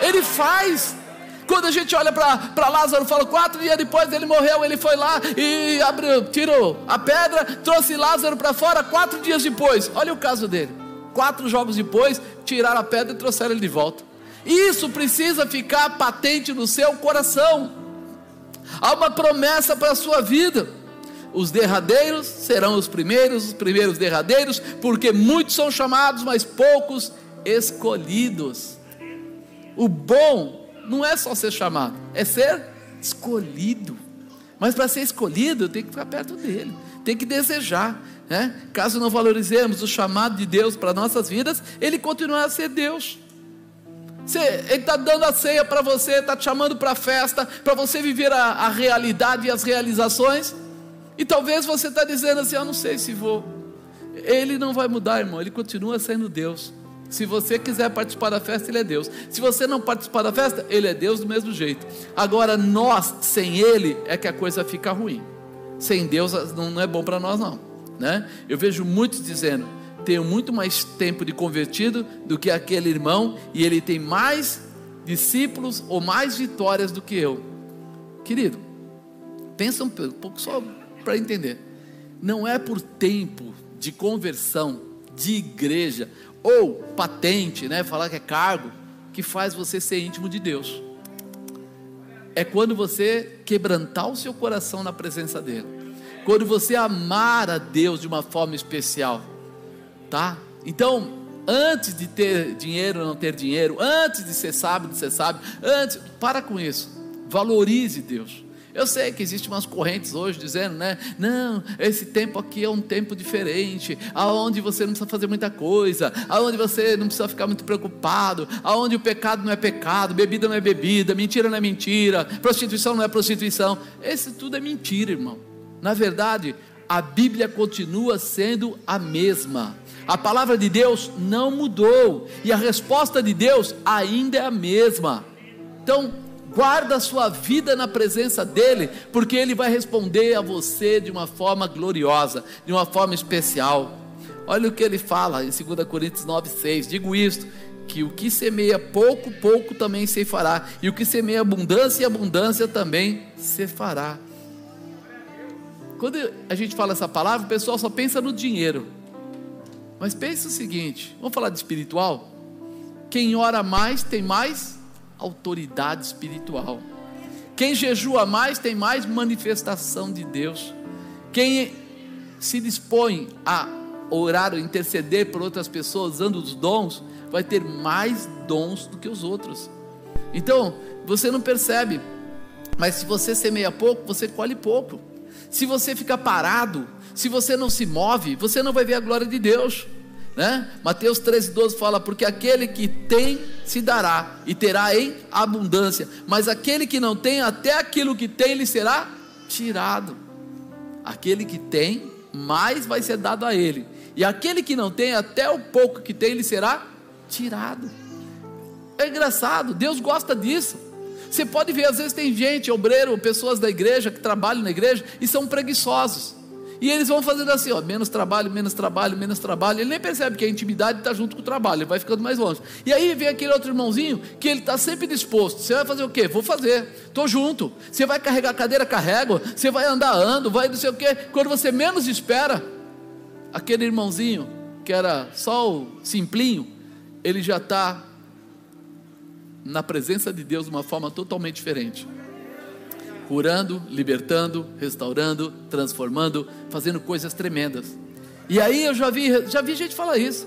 Ele faz. Quando a gente olha para Lázaro, fala quatro dias depois ele morreu, ele foi lá e abriu, tirou a pedra, trouxe Lázaro para fora quatro dias depois. Olha o caso dele. Quatro jogos depois, tiraram a pedra e trouxeram ele de volta. Isso precisa ficar patente no seu coração. Há uma promessa para a sua vida. Os derradeiros serão os primeiros, os primeiros derradeiros, porque muitos são chamados, mas poucos escolhidos. O bom não é só ser chamado, é ser escolhido. Mas para ser escolhido, tem que ficar perto dele, tem que desejar. Né? Caso não valorizemos o chamado de Deus para nossas vidas, Ele continua a ser Deus. Você, ele está dando a ceia para você, está te chamando para a festa, para você viver a, a, realidade e as realizações. E talvez você está dizendo assim: Eu não sei se vou. Ele não vai mudar, irmão, ele continua sendo Deus. Se você quiser participar da festa, Ele é Deus. Se você não participar da festa, Ele é Deus do mesmo jeito. Agora, nós, sem Ele, é que a coisa fica ruim. Sem Deus, não é bom para nós, não. Né? Eu vejo muitos dizendo: tenho muito mais tempo de convertido do que aquele irmão, e ele tem mais discípulos ou mais vitórias do que eu. Querido, pensa um pouco só para entender. Não é por tempo de conversão, de igreja, ou patente, né, falar que é cargo, que faz você ser íntimo de Deus. É quando você quebrantar o seu coração na presença dele quando você amar a Deus de uma forma especial, tá? Então, antes de ter dinheiro ou não ter dinheiro, antes de ser sábio, de ser sábio, antes, para com isso. Valorize Deus. Eu sei que existem umas correntes hoje dizendo, né? Não, esse tempo aqui é um tempo diferente, aonde você não precisa fazer muita coisa, aonde você não precisa ficar muito preocupado, aonde o pecado não é pecado, bebida não é bebida, mentira não é mentira, prostituição não é prostituição. Esse tudo é mentira, irmão. Na verdade, a Bíblia continua sendo a mesma. A palavra de Deus não mudou e a resposta de Deus ainda é a mesma. Então, guarda a sua vida na presença dEle, porque Ele vai responder a você de uma forma gloriosa, de uma forma especial. Olha o que ele fala em 2 Coríntios 9,6: digo isto, que o que semeia pouco, pouco também se fará, e o que semeia abundância, abundância também se fará. Quando a gente fala essa palavra, o pessoal só pensa no dinheiro. Mas pense o seguinte: vamos falar de espiritual? Quem ora mais tem mais autoridade espiritual. Quem jejua mais tem mais manifestação de Deus. Quem se dispõe a orar ou interceder por outras pessoas usando os dons, vai ter mais dons do que os outros. Então, você não percebe, mas se você semeia pouco, você colhe pouco. Se você fica parado, se você não se move, você não vai ver a glória de Deus. Né? Mateus 13, 12 fala: Porque aquele que tem se dará e terá em abundância, mas aquele que não tem, até aquilo que tem lhe será tirado. Aquele que tem, mais vai ser dado a ele, e aquele que não tem, até o pouco que tem lhe será tirado. É engraçado, Deus gosta disso. Você pode ver, às vezes tem gente, obreiro, pessoas da igreja que trabalham na igreja e são preguiçosos. E eles vão fazendo assim, ó, menos trabalho, menos trabalho, menos trabalho. Ele nem percebe que a intimidade está junto com o trabalho, ele vai ficando mais longe. E aí vem aquele outro irmãozinho que ele está sempre disposto. Você vai fazer o quê? Vou fazer, estou junto. Você vai carregar a cadeira, carrego. Você vai andar, ando, vai não sei o quê. Quando você menos espera, aquele irmãozinho que era só o simplinho, ele já está na presença de Deus de uma forma totalmente diferente curando, libertando, restaurando, transformando, fazendo coisas tremendas. E aí eu já vi, já vi gente falar isso.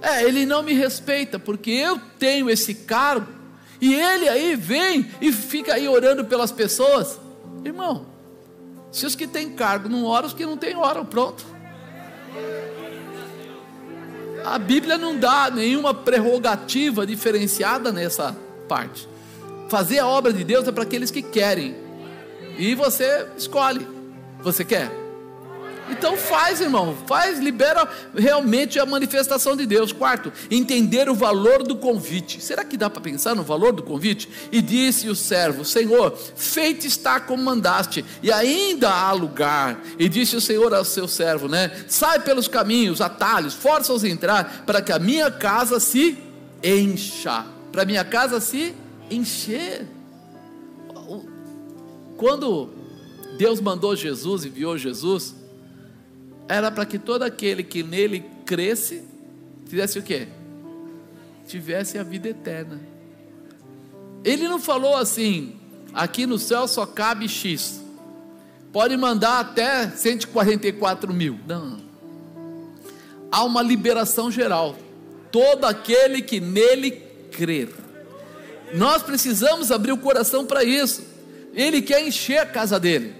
É, ele não me respeita porque eu tenho esse cargo e ele aí vem e fica aí orando pelas pessoas. Irmão, se os que têm cargo não oram, os que não têm oram, pronto. A Bíblia não dá nenhuma prerrogativa diferenciada nessa parte. Fazer a obra de Deus é para aqueles que querem, e você escolhe. Você quer? Então faz, irmão, faz, libera realmente a manifestação de Deus. Quarto, entender o valor do convite. Será que dá para pensar no valor do convite? E disse o servo: Senhor, feito está como mandaste, e ainda há lugar. E disse o Senhor ao seu servo, né? Sai pelos caminhos, atalhos, força-os a entrar, para que a minha casa se encha. Para a minha casa se encher. Quando Deus mandou Jesus, enviou Jesus, era para que todo aquele que nele cresce, fizesse o quê? Tivesse a vida eterna. Ele não falou assim, aqui no céu só cabe X. Pode mandar até 144 mil. Não. Há uma liberação geral. Todo aquele que nele crer. Nós precisamos abrir o coração para isso. Ele quer encher a casa dele.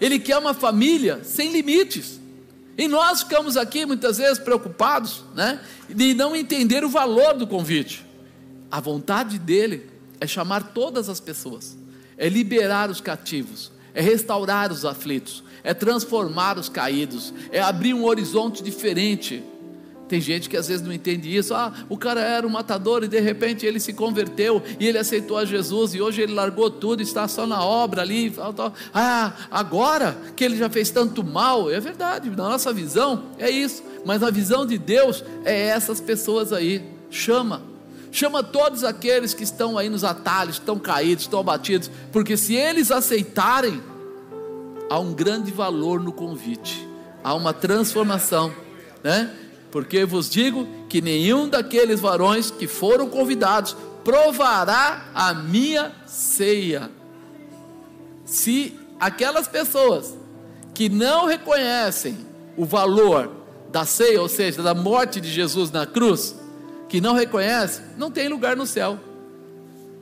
Ele quer uma família sem limites. E nós ficamos aqui muitas vezes preocupados, né, de não entender o valor do convite. A vontade dele é chamar todas as pessoas, é liberar os cativos, é restaurar os aflitos, é transformar os caídos, é abrir um horizonte diferente tem gente que às vezes não entende isso. Ah, o cara era um matador e de repente ele se converteu e ele aceitou a Jesus e hoje ele largou tudo, está só na obra ali. Ah, agora que ele já fez tanto mal, é verdade. Na nossa visão é isso, mas na visão de Deus é essas pessoas aí. Chama, chama todos aqueles que estão aí nos atalhos, estão caídos, estão abatidos, porque se eles aceitarem, há um grande valor no convite, há uma transformação, né? Porque vos digo que nenhum daqueles varões que foram convidados provará a minha ceia. Se aquelas pessoas que não reconhecem o valor da ceia, ou seja, da morte de Jesus na cruz, que não reconhece, não tem lugar no céu.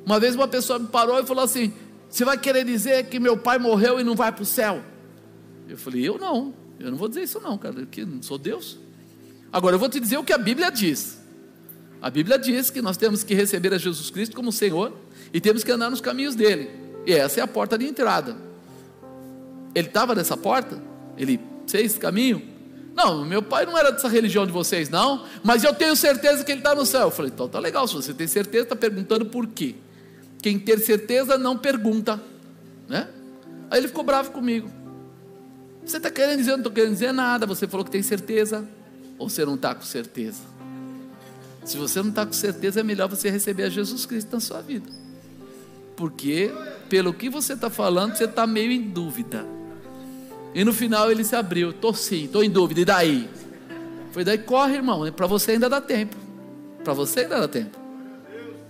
Uma vez uma pessoa me parou e falou assim: Você vai querer dizer que meu pai morreu e não vai para o céu? Eu falei: Eu não, eu não vou dizer isso, não, cara, que não sou Deus. Agora eu vou te dizer o que a Bíblia diz. A Bíblia diz que nós temos que receber a Jesus Cristo como Senhor e temos que andar nos caminhos dele. E essa é a porta de entrada. Ele estava nessa porta? Ele fez esse caminho? Não, meu pai não era dessa religião de vocês, não, mas eu tenho certeza que ele está no céu. Eu falei, então tá legal, se você tem certeza, está perguntando por quê. Quem ter certeza não pergunta, né? Aí ele ficou bravo comigo. Você está querendo dizer, eu não estou querendo dizer nada, você falou que tem certeza, ou você não está com certeza? Se você não está com certeza, é melhor você receber a Jesus Cristo na sua vida. Porque, pelo que você está falando, você está meio em dúvida. E no final ele se abriu. Estou sim, estou em dúvida. E daí? Foi daí, corre, irmão. Para você ainda dá tempo. Para você ainda dá tempo.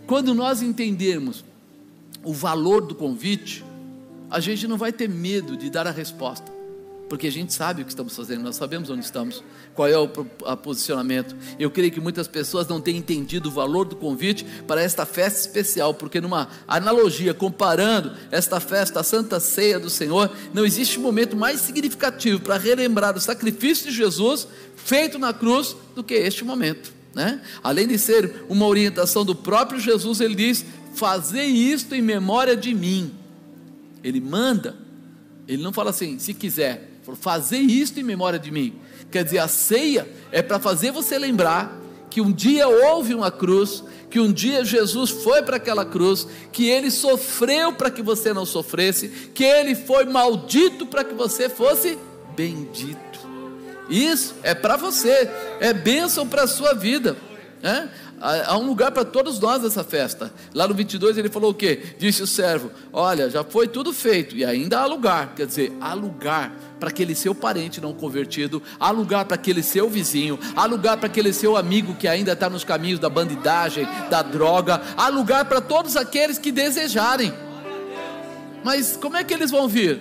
Quando nós entendermos o valor do convite, a gente não vai ter medo de dar a resposta porque a gente sabe o que estamos fazendo, nós sabemos onde estamos, qual é o posicionamento. Eu creio que muitas pessoas não têm entendido o valor do convite para esta festa especial, porque numa analogia, comparando esta festa à Santa Ceia do Senhor, não existe momento mais significativo para relembrar o sacrifício de Jesus feito na cruz do que este momento. Né? Além de ser uma orientação do próprio Jesus, ele diz: Fazei isto em memória de mim. Ele manda, ele não fala assim, se quiser, Falou, fazer isto em memória de mim. Quer dizer, a ceia é para fazer você lembrar que um dia houve uma cruz, que um dia Jesus foi para aquela cruz, que ele sofreu para que você não sofresse, que ele foi maldito para que você fosse bendito. Isso é para você, é bênção para a sua vida. Né? Há um lugar para todos nós nessa festa. Lá no 22 ele falou o quê? Disse o servo: Olha, já foi tudo feito e ainda há lugar. Quer dizer, há lugar para aquele seu parente não convertido, há lugar para aquele seu vizinho, há lugar para aquele seu amigo que ainda está nos caminhos da bandidagem, da droga, há lugar para todos aqueles que desejarem. Mas como é que eles vão vir?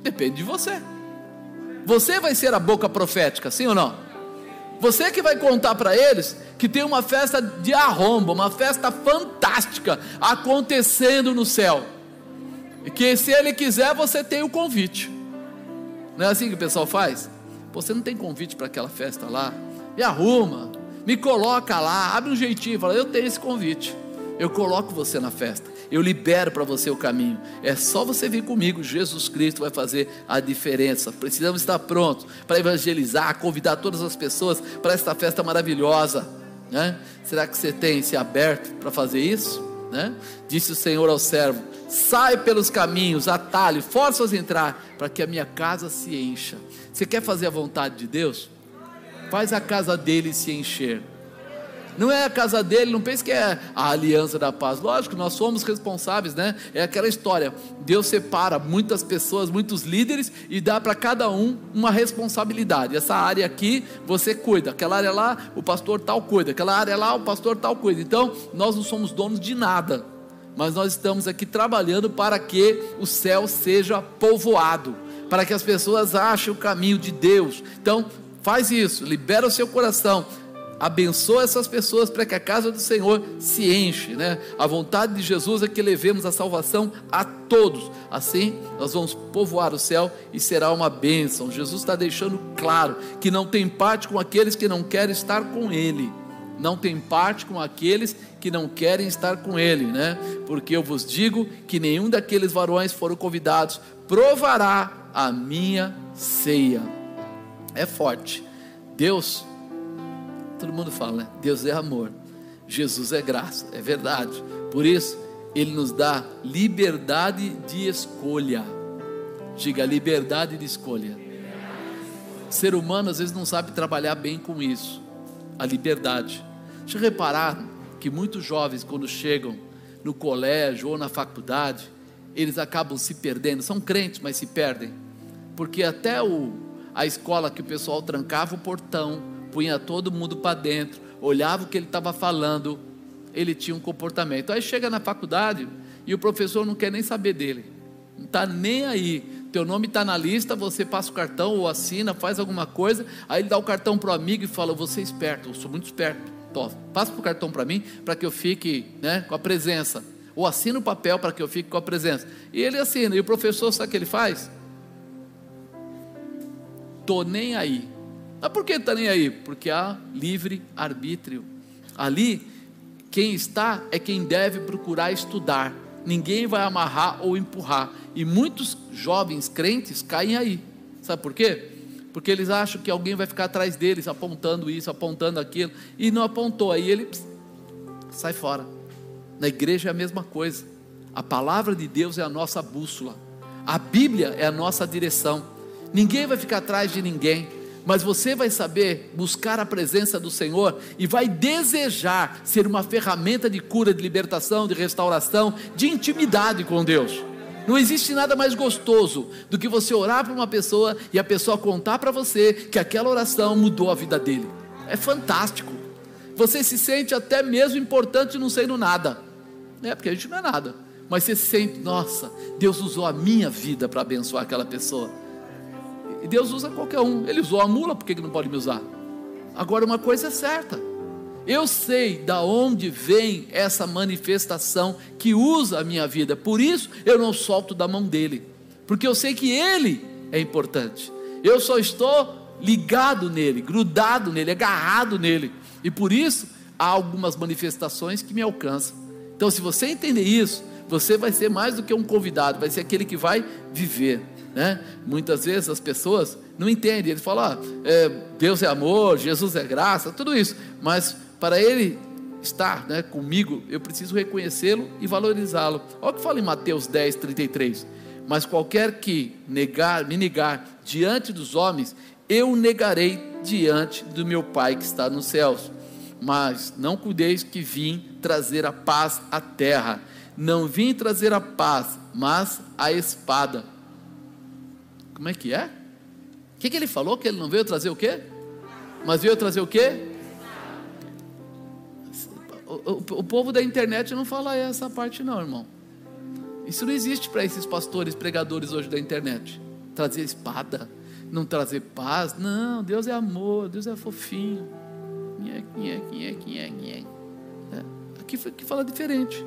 Depende de você. Você vai ser a boca profética, sim ou não? Você que vai contar para eles que tem uma festa de arromba, uma festa fantástica acontecendo no céu. E que se ele quiser, você tem o convite. Não é assim que o pessoal faz? Você não tem convite para aquela festa lá? Me arruma, me coloca lá, abre um jeitinho, fala: Eu tenho esse convite. Eu coloco você na festa eu libero para você o caminho. É só você vir comigo, Jesus Cristo vai fazer a diferença. Precisamos estar prontos para evangelizar, convidar todas as pessoas para esta festa maravilhosa. Né? Será que você tem se aberto para fazer isso? Né? Disse o Senhor ao servo: Sai pelos caminhos, atalhe, força-os a entrar, para que a minha casa se encha. Você quer fazer a vontade de Deus? Faz a casa dele se encher. Não é a casa dele, não pense que é a aliança da paz. Lógico, nós somos responsáveis, né? É aquela história. Deus separa muitas pessoas, muitos líderes e dá para cada um uma responsabilidade. Essa área aqui você cuida, aquela área lá o pastor tal cuida, aquela área lá o pastor tal cuida. Então, nós não somos donos de nada, mas nós estamos aqui trabalhando para que o céu seja povoado, para que as pessoas achem o caminho de Deus. Então, faz isso, libera o seu coração abençoa essas pessoas para que a casa do Senhor se enche, né? A vontade de Jesus é que levemos a salvação a todos. Assim, nós vamos povoar o céu e será uma bênção. Jesus está deixando claro que não tem parte com aqueles que não querem estar com Ele. Não tem parte com aqueles que não querem estar com Ele, né? Porque eu vos digo que nenhum daqueles varões foram convidados provará a minha ceia. É forte. Deus todo mundo fala, né? Deus é amor, Jesus é graça, é verdade. Por isso, Ele nos dá liberdade de escolha. Diga, liberdade de escolha. Ser humano às vezes não sabe trabalhar bem com isso, a liberdade. Deixa eu reparar que muitos jovens, quando chegam no colégio ou na faculdade, eles acabam se perdendo. São crentes, mas se perdem. Porque até o, a escola que o pessoal trancava o portão, punha todo mundo para dentro, olhava o que ele estava falando, ele tinha um comportamento. Aí chega na faculdade e o professor não quer nem saber dele, não está nem aí. Teu nome está na lista, você passa o cartão ou assina, faz alguma coisa, aí ele dá o cartão para o amigo e fala: Você é esperto, eu sou muito esperto, Tó, passa o cartão para mim, para que eu fique né, com a presença. Ou assina o papel para que eu fique com a presença. E ele assina. E o professor, sabe o que ele faz? Tô nem aí. Mas por que está nem aí? Porque há livre arbítrio. Ali, quem está é quem deve procurar estudar. Ninguém vai amarrar ou empurrar. E muitos jovens crentes caem aí. Sabe por quê? Porque eles acham que alguém vai ficar atrás deles, apontando isso, apontando aquilo, e não apontou. Aí ele pss, sai fora. Na igreja é a mesma coisa. A palavra de Deus é a nossa bússola. A Bíblia é a nossa direção. Ninguém vai ficar atrás de ninguém, mas você vai saber buscar a presença do Senhor e vai desejar ser uma ferramenta de cura, de libertação, de restauração, de intimidade com Deus. Não existe nada mais gostoso do que você orar para uma pessoa e a pessoa contar para você que aquela oração mudou a vida dele. É fantástico. Você se sente até mesmo importante não sendo nada. É, porque a gente não é nada. Mas você se sente, nossa, Deus usou a minha vida para abençoar aquela pessoa. E Deus usa qualquer um. Ele usou a mula, por que não pode me usar? Agora, uma coisa é certa. Eu sei da onde vem essa manifestação que usa a minha vida. Por isso eu não solto da mão dele, porque eu sei que ele é importante. Eu só estou ligado nele, grudado nele, agarrado nele. E por isso há algumas manifestações que me alcançam. Então, se você entender isso, você vai ser mais do que um convidado, vai ser aquele que vai viver. Né? Muitas vezes as pessoas não entendem, eles falam: ah, é, Deus é amor, Jesus é graça, tudo isso, mas para ele estar né, comigo, eu preciso reconhecê-lo e valorizá-lo. Olha o que fala em Mateus 10, 33. Mas qualquer que negar, me negar diante dos homens, eu negarei diante do meu Pai que está nos céus. Mas não cuideis que vim trazer a paz à terra. Não vim trazer a paz, mas a espada. Como é que é? O que, que ele falou? Que ele não veio trazer o quê? Mas veio trazer o quê? O, o, povo da internet não fala essa parte, não, irmão. Isso não existe para esses pastores, pregadores hoje da internet. Trazer espada, não trazer paz. Não, Deus é amor, Deus é fofinho. É, aqui, aqui fala diferente.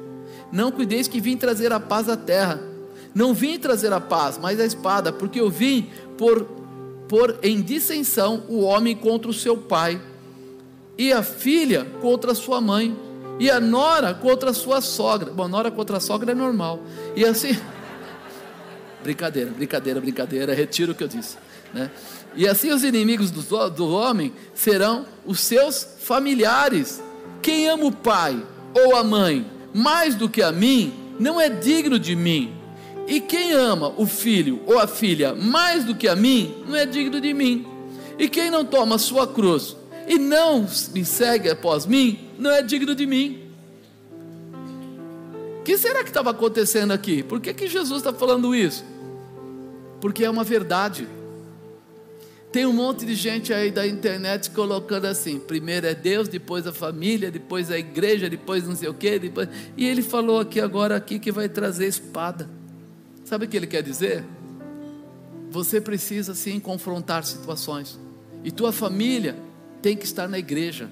Não cuideis que vim trazer a paz à terra. Não vim trazer a paz, mas a espada, porque eu vim por, por em dissensão o homem contra o seu pai, e a filha contra a sua mãe, e a nora contra a sua sogra. Bom, nora contra a sogra é normal. E assim. [LAUGHS] Brincadeira, brincadeira, brincadeira, retiro o que eu disse. Né? E assim os inimigos do, do homem serão os seus familiares. Quem ama o pai ou a mãe mais do que a mim, não é digno de mim. E quem ama o filho ou a filha mais do que a mim, não é digno de mim. E quem não toma a sua cruz e não me segue após mim, não é digno de mim. O que será que estava acontecendo aqui? Por que, que Jesus está falando isso? Porque é uma verdade. Tem um monte de gente aí da internet colocando assim: primeiro é Deus, depois a família, depois a igreja, depois não sei o quê, depois. E ele falou aqui agora aqui que vai trazer espada. Sabe o que ele quer dizer? Você precisa sim confrontar situações. E tua família tem que estar na igreja.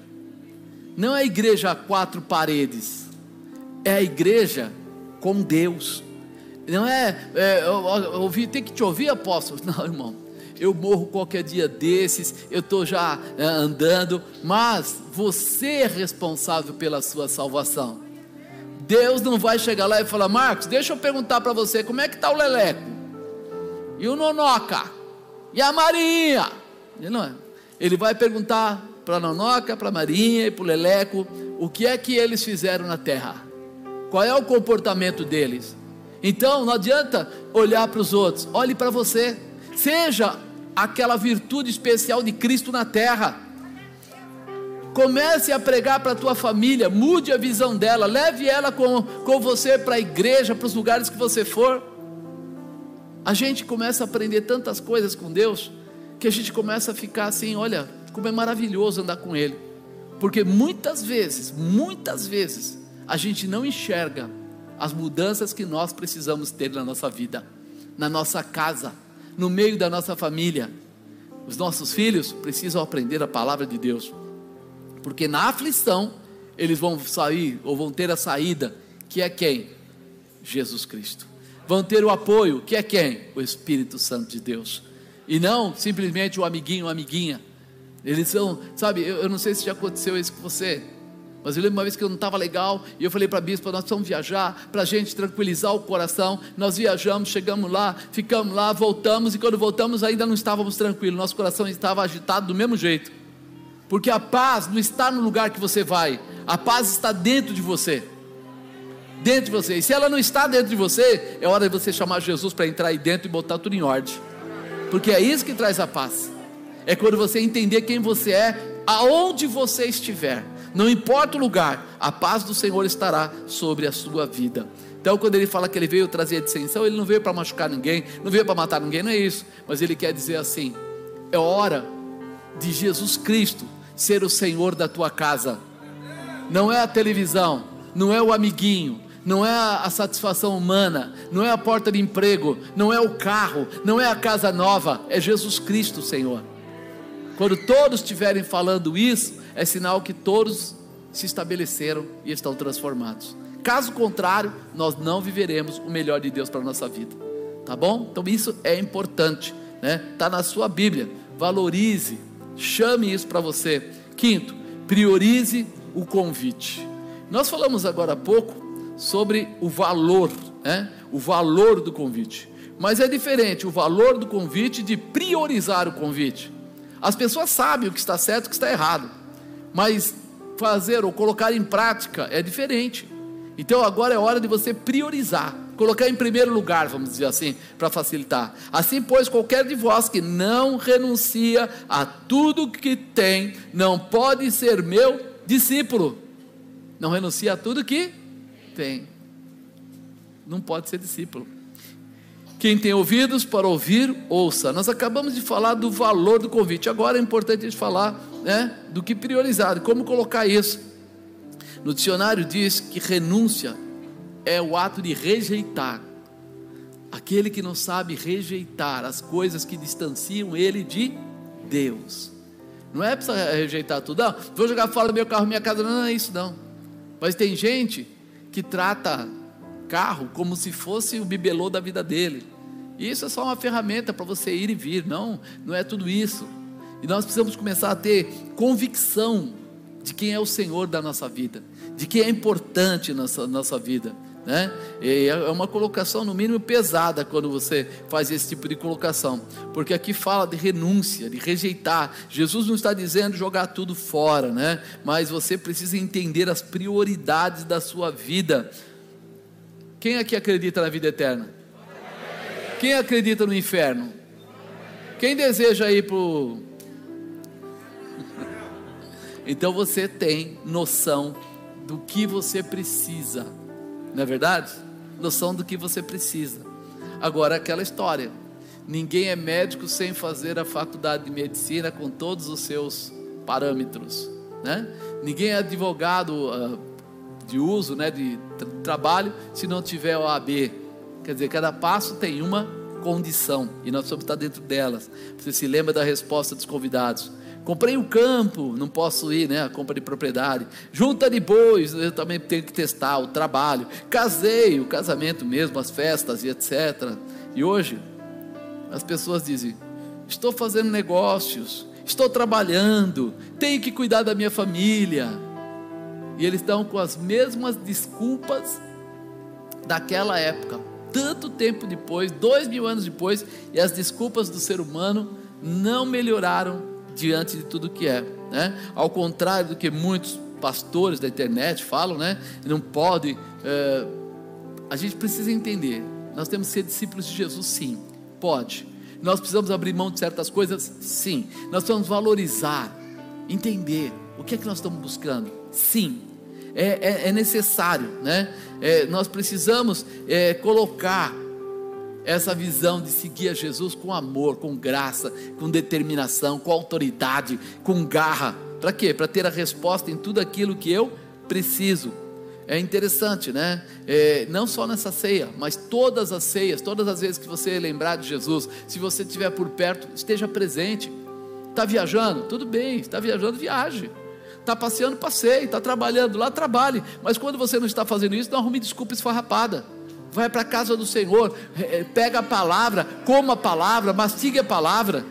Não é a igreja a quatro paredes, é a igreja com Deus. Não é, é tem que te ouvir, apóstolo. [LAUGHS] Não, irmão. Eu morro qualquer dia desses, eu estou já é, andando, mas você é responsável pela sua salvação. Deus não vai chegar lá e falar, Marcos, deixa eu perguntar para você, como é que está o Leleco? E o Nonoca? E a Marinha? Ele não é. Ele vai perguntar para a Nonoca, para a Marinha e para o Leleco o que é que eles fizeram na terra. Qual é o comportamento deles? Então não adianta olhar para os outros, olhe para você. Seja aquela virtude especial de Cristo na terra. Comece a pregar para a tua família, mude a visão dela, leve ela com, com você para a igreja, para os lugares que você for. A gente começa a aprender tantas coisas com Deus que a gente começa a ficar assim: olha, como é maravilhoso andar com Ele, porque muitas vezes, muitas vezes, a gente não enxerga as mudanças que nós precisamos ter na nossa vida, na nossa casa, no meio da nossa família. Os nossos filhos precisam aprender a palavra de Deus, porque na aflição eles vão sair ou vão ter a saída, que é quem? Jesus Cristo. Vão ter o apoio, que é quem? O Espírito Santo de Deus. E não simplesmente o amiguinho, a amiguinha. Eles são, sabe, eu, eu não sei se já aconteceu isso com você. Mas eu lembro uma vez que eu não estava legal e eu falei para a bispa: nós vamos viajar para a gente tranquilizar o coração. Nós viajamos, chegamos lá, ficamos lá, voltamos e quando voltamos ainda não estávamos tranquilos, nosso coração estava agitado do mesmo jeito. Porque a paz não está no lugar que você vai, a paz está dentro de você. Dentro de você. E se ela não está dentro de você, é hora de você chamar Jesus para entrar aí dentro e botar tudo em ordem. Porque é isso que traz a paz. É quando você entender quem você é, aonde você estiver não importa o lugar, a paz do Senhor estará sobre a sua vida. Então, quando ele fala que ele veio trazer a dissensão, ele não veio para machucar ninguém, não veio para matar ninguém, não é isso. Mas ele quer dizer assim: é hora de Jesus Cristo ser o Senhor da tua casa. Não é a televisão, não é o amiguinho, não é a satisfação humana, não é a porta de emprego, não é o carro, não é a casa nova, é Jesus Cristo, Senhor. Quando todos estiverem falando isso, é sinal que todos se estabeleceram e estão transformados. Caso contrário, nós não viveremos o melhor de Deus para a nossa vida. Tá bom? Então isso é importante, né? Tá na sua Bíblia. Valorize, chame isso para você. Quinto, priorize o convite. Nós falamos agora há pouco sobre o valor, né? O valor do convite. Mas é diferente o valor do convite de priorizar o convite. As pessoas sabem o que está certo e o que está errado mas fazer ou colocar em prática é diferente. Então agora é hora de você priorizar, colocar em primeiro lugar, vamos dizer assim, para facilitar. Assim, pois, qualquer de vós que não renuncia a tudo que tem, não pode ser meu discípulo. Não renuncia a tudo que tem. Não pode ser discípulo. Quem tem ouvidos para ouvir, ouça. Nós acabamos de falar do valor do convite. Agora é importante a gente falar né, do que priorizar, como colocar isso. No dicionário diz que renúncia é o ato de rejeitar. Aquele que não sabe rejeitar as coisas que distanciam ele de Deus. Não é para rejeitar tudo, não. Vou jogar fora meu carro, minha casa, não, não é isso não. Mas tem gente que trata carro como se fosse o bibelô da vida dele. Isso é só uma ferramenta para você ir e vir, não, não é tudo isso. E nós precisamos começar a ter convicção de quem é o Senhor da nossa vida, de quem é importante na nossa, nossa vida. Né? É uma colocação, no mínimo, pesada quando você faz esse tipo de colocação, porque aqui fala de renúncia, de rejeitar. Jesus não está dizendo jogar tudo fora, né? mas você precisa entender as prioridades da sua vida. Quem aqui acredita na vida eterna? Quem acredita no inferno? Quem deseja ir para o. [LAUGHS] Então você tem noção do que você precisa, não é verdade? Noção do que você precisa. Agora, aquela história: ninguém é médico sem fazer a faculdade de medicina com todos os seus parâmetros, né? Ninguém é advogado uh, de uso, né, de trabalho, se não tiver o AB Quer dizer, cada passo tem uma condição e nós precisamos estar dentro delas. Você se lembra da resposta dos convidados? Comprei um campo, não posso ir, né? A compra de propriedade. Junta de bois, eu também tenho que testar o trabalho. Casei, o casamento mesmo, as festas e etc. E hoje, as pessoas dizem: estou fazendo negócios, estou trabalhando, tenho que cuidar da minha família. E eles estão com as mesmas desculpas daquela época tanto tempo depois, dois mil anos depois, e as desculpas do ser humano não melhoraram diante de tudo que é. Né? Ao contrário do que muitos pastores da internet falam, né? não pode. É, a gente precisa entender. Nós temos que ser discípulos de Jesus, sim, pode. Nós precisamos abrir mão de certas coisas, sim. Nós precisamos valorizar, entender o que é que nós estamos buscando, sim é, é, é necessário, né? É, nós precisamos é, colocar essa visão de seguir a Jesus com amor, com graça, com determinação, com autoridade, com garra. Para quê? Para ter a resposta em tudo aquilo que eu preciso. É interessante, né? É, não só nessa ceia, mas todas as ceias, todas as vezes que você lembrar de Jesus, se você estiver por perto, esteja presente. Está viajando? Tudo bem, está viajando, viaje. Está passeando, passeie. Está trabalhando lá, trabalhe. Mas quando você não está fazendo isso, não arrume desculpa esfarrapada. Vai para a casa do Senhor, pega a palavra, coma a palavra, mastigue a palavra.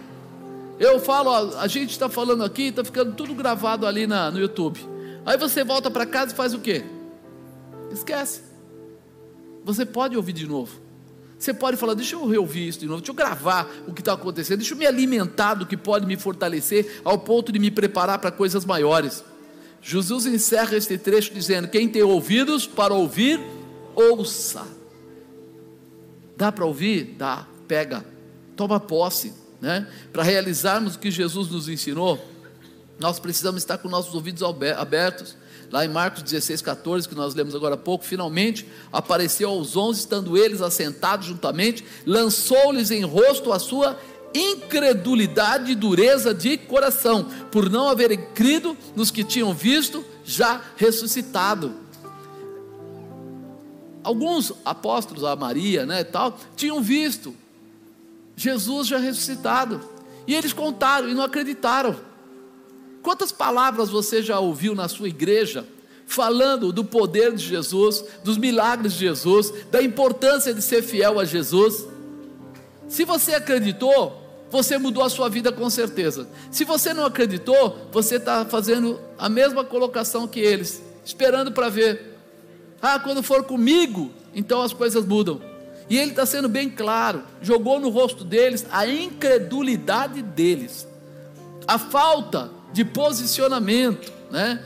Eu falo, a gente está falando aqui, está ficando tudo gravado ali na, no YouTube. Aí você volta para casa e faz o quê? Esquece. Você pode ouvir de novo. Você pode falar, deixa eu reouvir isso de novo, deixa eu gravar o que está acontecendo, deixa eu me alimentar do que pode me fortalecer ao ponto de me preparar para coisas maiores. Jesus encerra este trecho dizendo: Quem tem ouvidos para ouvir, ouça. Dá para ouvir? Dá. Pega. Toma posse. Né? Para realizarmos o que Jesus nos ensinou, nós precisamos estar com nossos ouvidos abertos. Lá em Marcos 16, 14, que nós lemos agora há pouco, finalmente apareceu aos onze, estando eles assentados juntamente, lançou-lhes em rosto a sua incredulidade e dureza de coração, por não haverem crido nos que tinham visto já ressuscitado. Alguns apóstolos, a Maria, né, tal, tinham visto Jesus já ressuscitado, e eles contaram e não acreditaram. Quantas palavras você já ouviu na sua igreja falando do poder de Jesus, dos milagres de Jesus, da importância de ser fiel a Jesus? Se você acreditou, você mudou a sua vida com certeza. Se você não acreditou, você está fazendo a mesma colocação que eles, esperando para ver. Ah, quando for comigo, então as coisas mudam. E ele está sendo bem claro, jogou no rosto deles a incredulidade deles, a falta de posicionamento, né?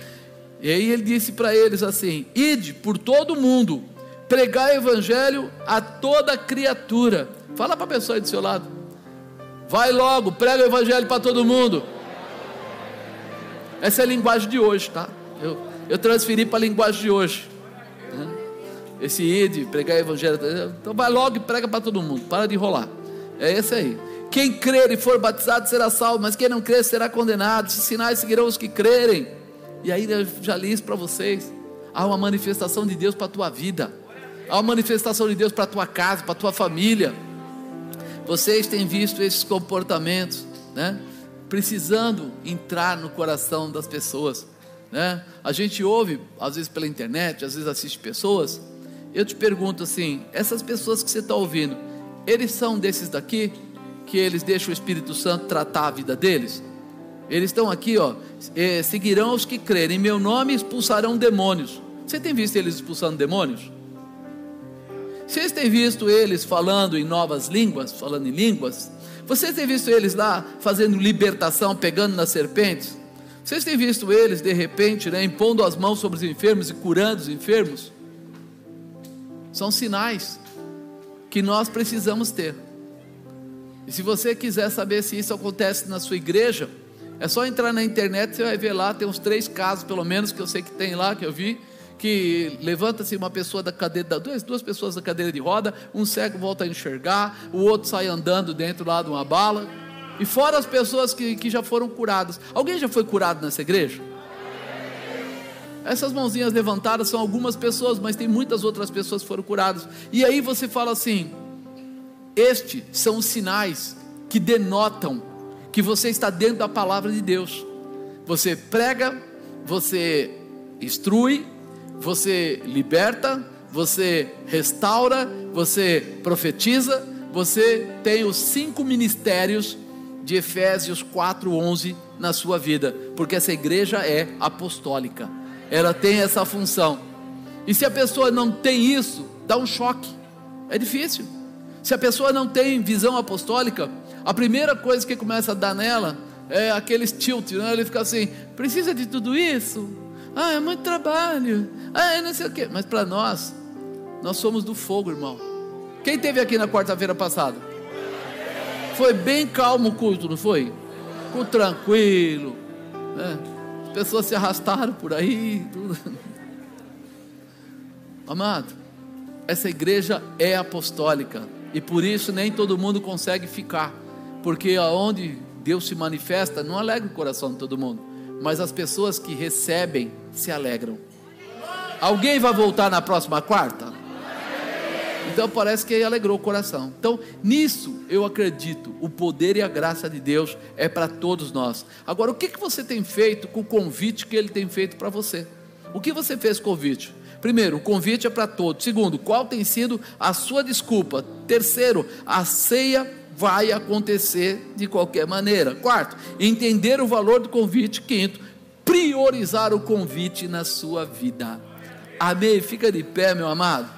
E aí ele disse para eles assim: Ide por todo mundo, pregar o evangelho a toda criatura. Fala para a pessoa aí do seu lado. Vai logo, prega o evangelho para todo mundo. Essa é a linguagem de hoje, tá? Eu, eu transferi para a linguagem de hoje. Esse id, pregar evangelho. Então vai logo e prega para todo mundo. Para de enrolar. É esse aí. Quem crer e for batizado será salvo, mas quem não crer será condenado. Esses sinais seguirão os que crerem. E aí eu já li isso para vocês. Há uma manifestação de Deus para a tua vida. Há uma manifestação de Deus para a tua casa, para a tua família. Vocês têm visto esses comportamentos, né? Precisando entrar no coração das pessoas, né? A gente ouve, às vezes pela internet, às vezes assiste pessoas. Eu te pergunto assim: essas pessoas que você está ouvindo, eles são desses daqui que eles deixam o Espírito Santo tratar a vida deles? Eles estão aqui, ó. Eh, seguirão os que crerem em meu nome e expulsarão demônios. Você tem visto eles expulsando demônios? Vocês têm visto eles falando em novas línguas, falando em línguas? Vocês têm visto eles lá fazendo libertação, pegando nas serpentes? Vocês têm visto eles de repente, né, impondo as mãos sobre os enfermos e curando os enfermos? São sinais que nós precisamos ter. E se você quiser saber se isso acontece na sua igreja, é só entrar na internet, você vai ver lá, tem uns três casos pelo menos que eu sei que tem lá, que eu vi, que levanta-se uma pessoa da cadeira, duas, duas pessoas da cadeira de roda, um cego volta a enxergar, o outro sai andando dentro lá de uma bala, e fora as pessoas que, que já foram curadas. Alguém já foi curado nessa igreja? Essas mãozinhas levantadas são algumas pessoas, mas tem muitas outras pessoas que foram curadas. E aí você fala assim: estes são os sinais que denotam que você está dentro da palavra de Deus. Você prega, você instrui, você liberta, você restaura, você profetiza, você tem os cinco ministérios de Efésios 4:11 na sua vida, porque essa igreja é apostólica. Ela tem essa função. E se a pessoa não tem isso, dá um choque. É difícil. Se a pessoa não tem visão apostólica, a primeira coisa que começa a dar nela é aquele tilt, né? ele fica assim: precisa de tudo isso? Ah, é muito trabalho. Ah, é não sei o quê. Mas para nós, nós somos do fogo, irmão. Quem teve aqui na quarta-feira passada? Foi bem calmo o culto, não foi? Com tranquilo. Né? As pessoas se arrastaram por aí. Tudo. Amado, essa igreja é apostólica. E por isso nem todo mundo consegue ficar. Porque aonde Deus se manifesta, não alegra o coração de todo mundo mas as pessoas que recebem se alegram. Alguém vai voltar na próxima quarta? Então parece que alegrou o coração. Então, nisso eu acredito, o poder e a graça de Deus é para todos nós. Agora, o que, que você tem feito com o convite que ele tem feito para você? O que você fez com o convite? Primeiro, o convite é para todos. Segundo, qual tem sido a sua desculpa? Terceiro, a ceia vai acontecer de qualquer maneira. Quarto, entender o valor do convite. Quinto, priorizar o convite na sua vida. Amém? Fica de pé, meu amado.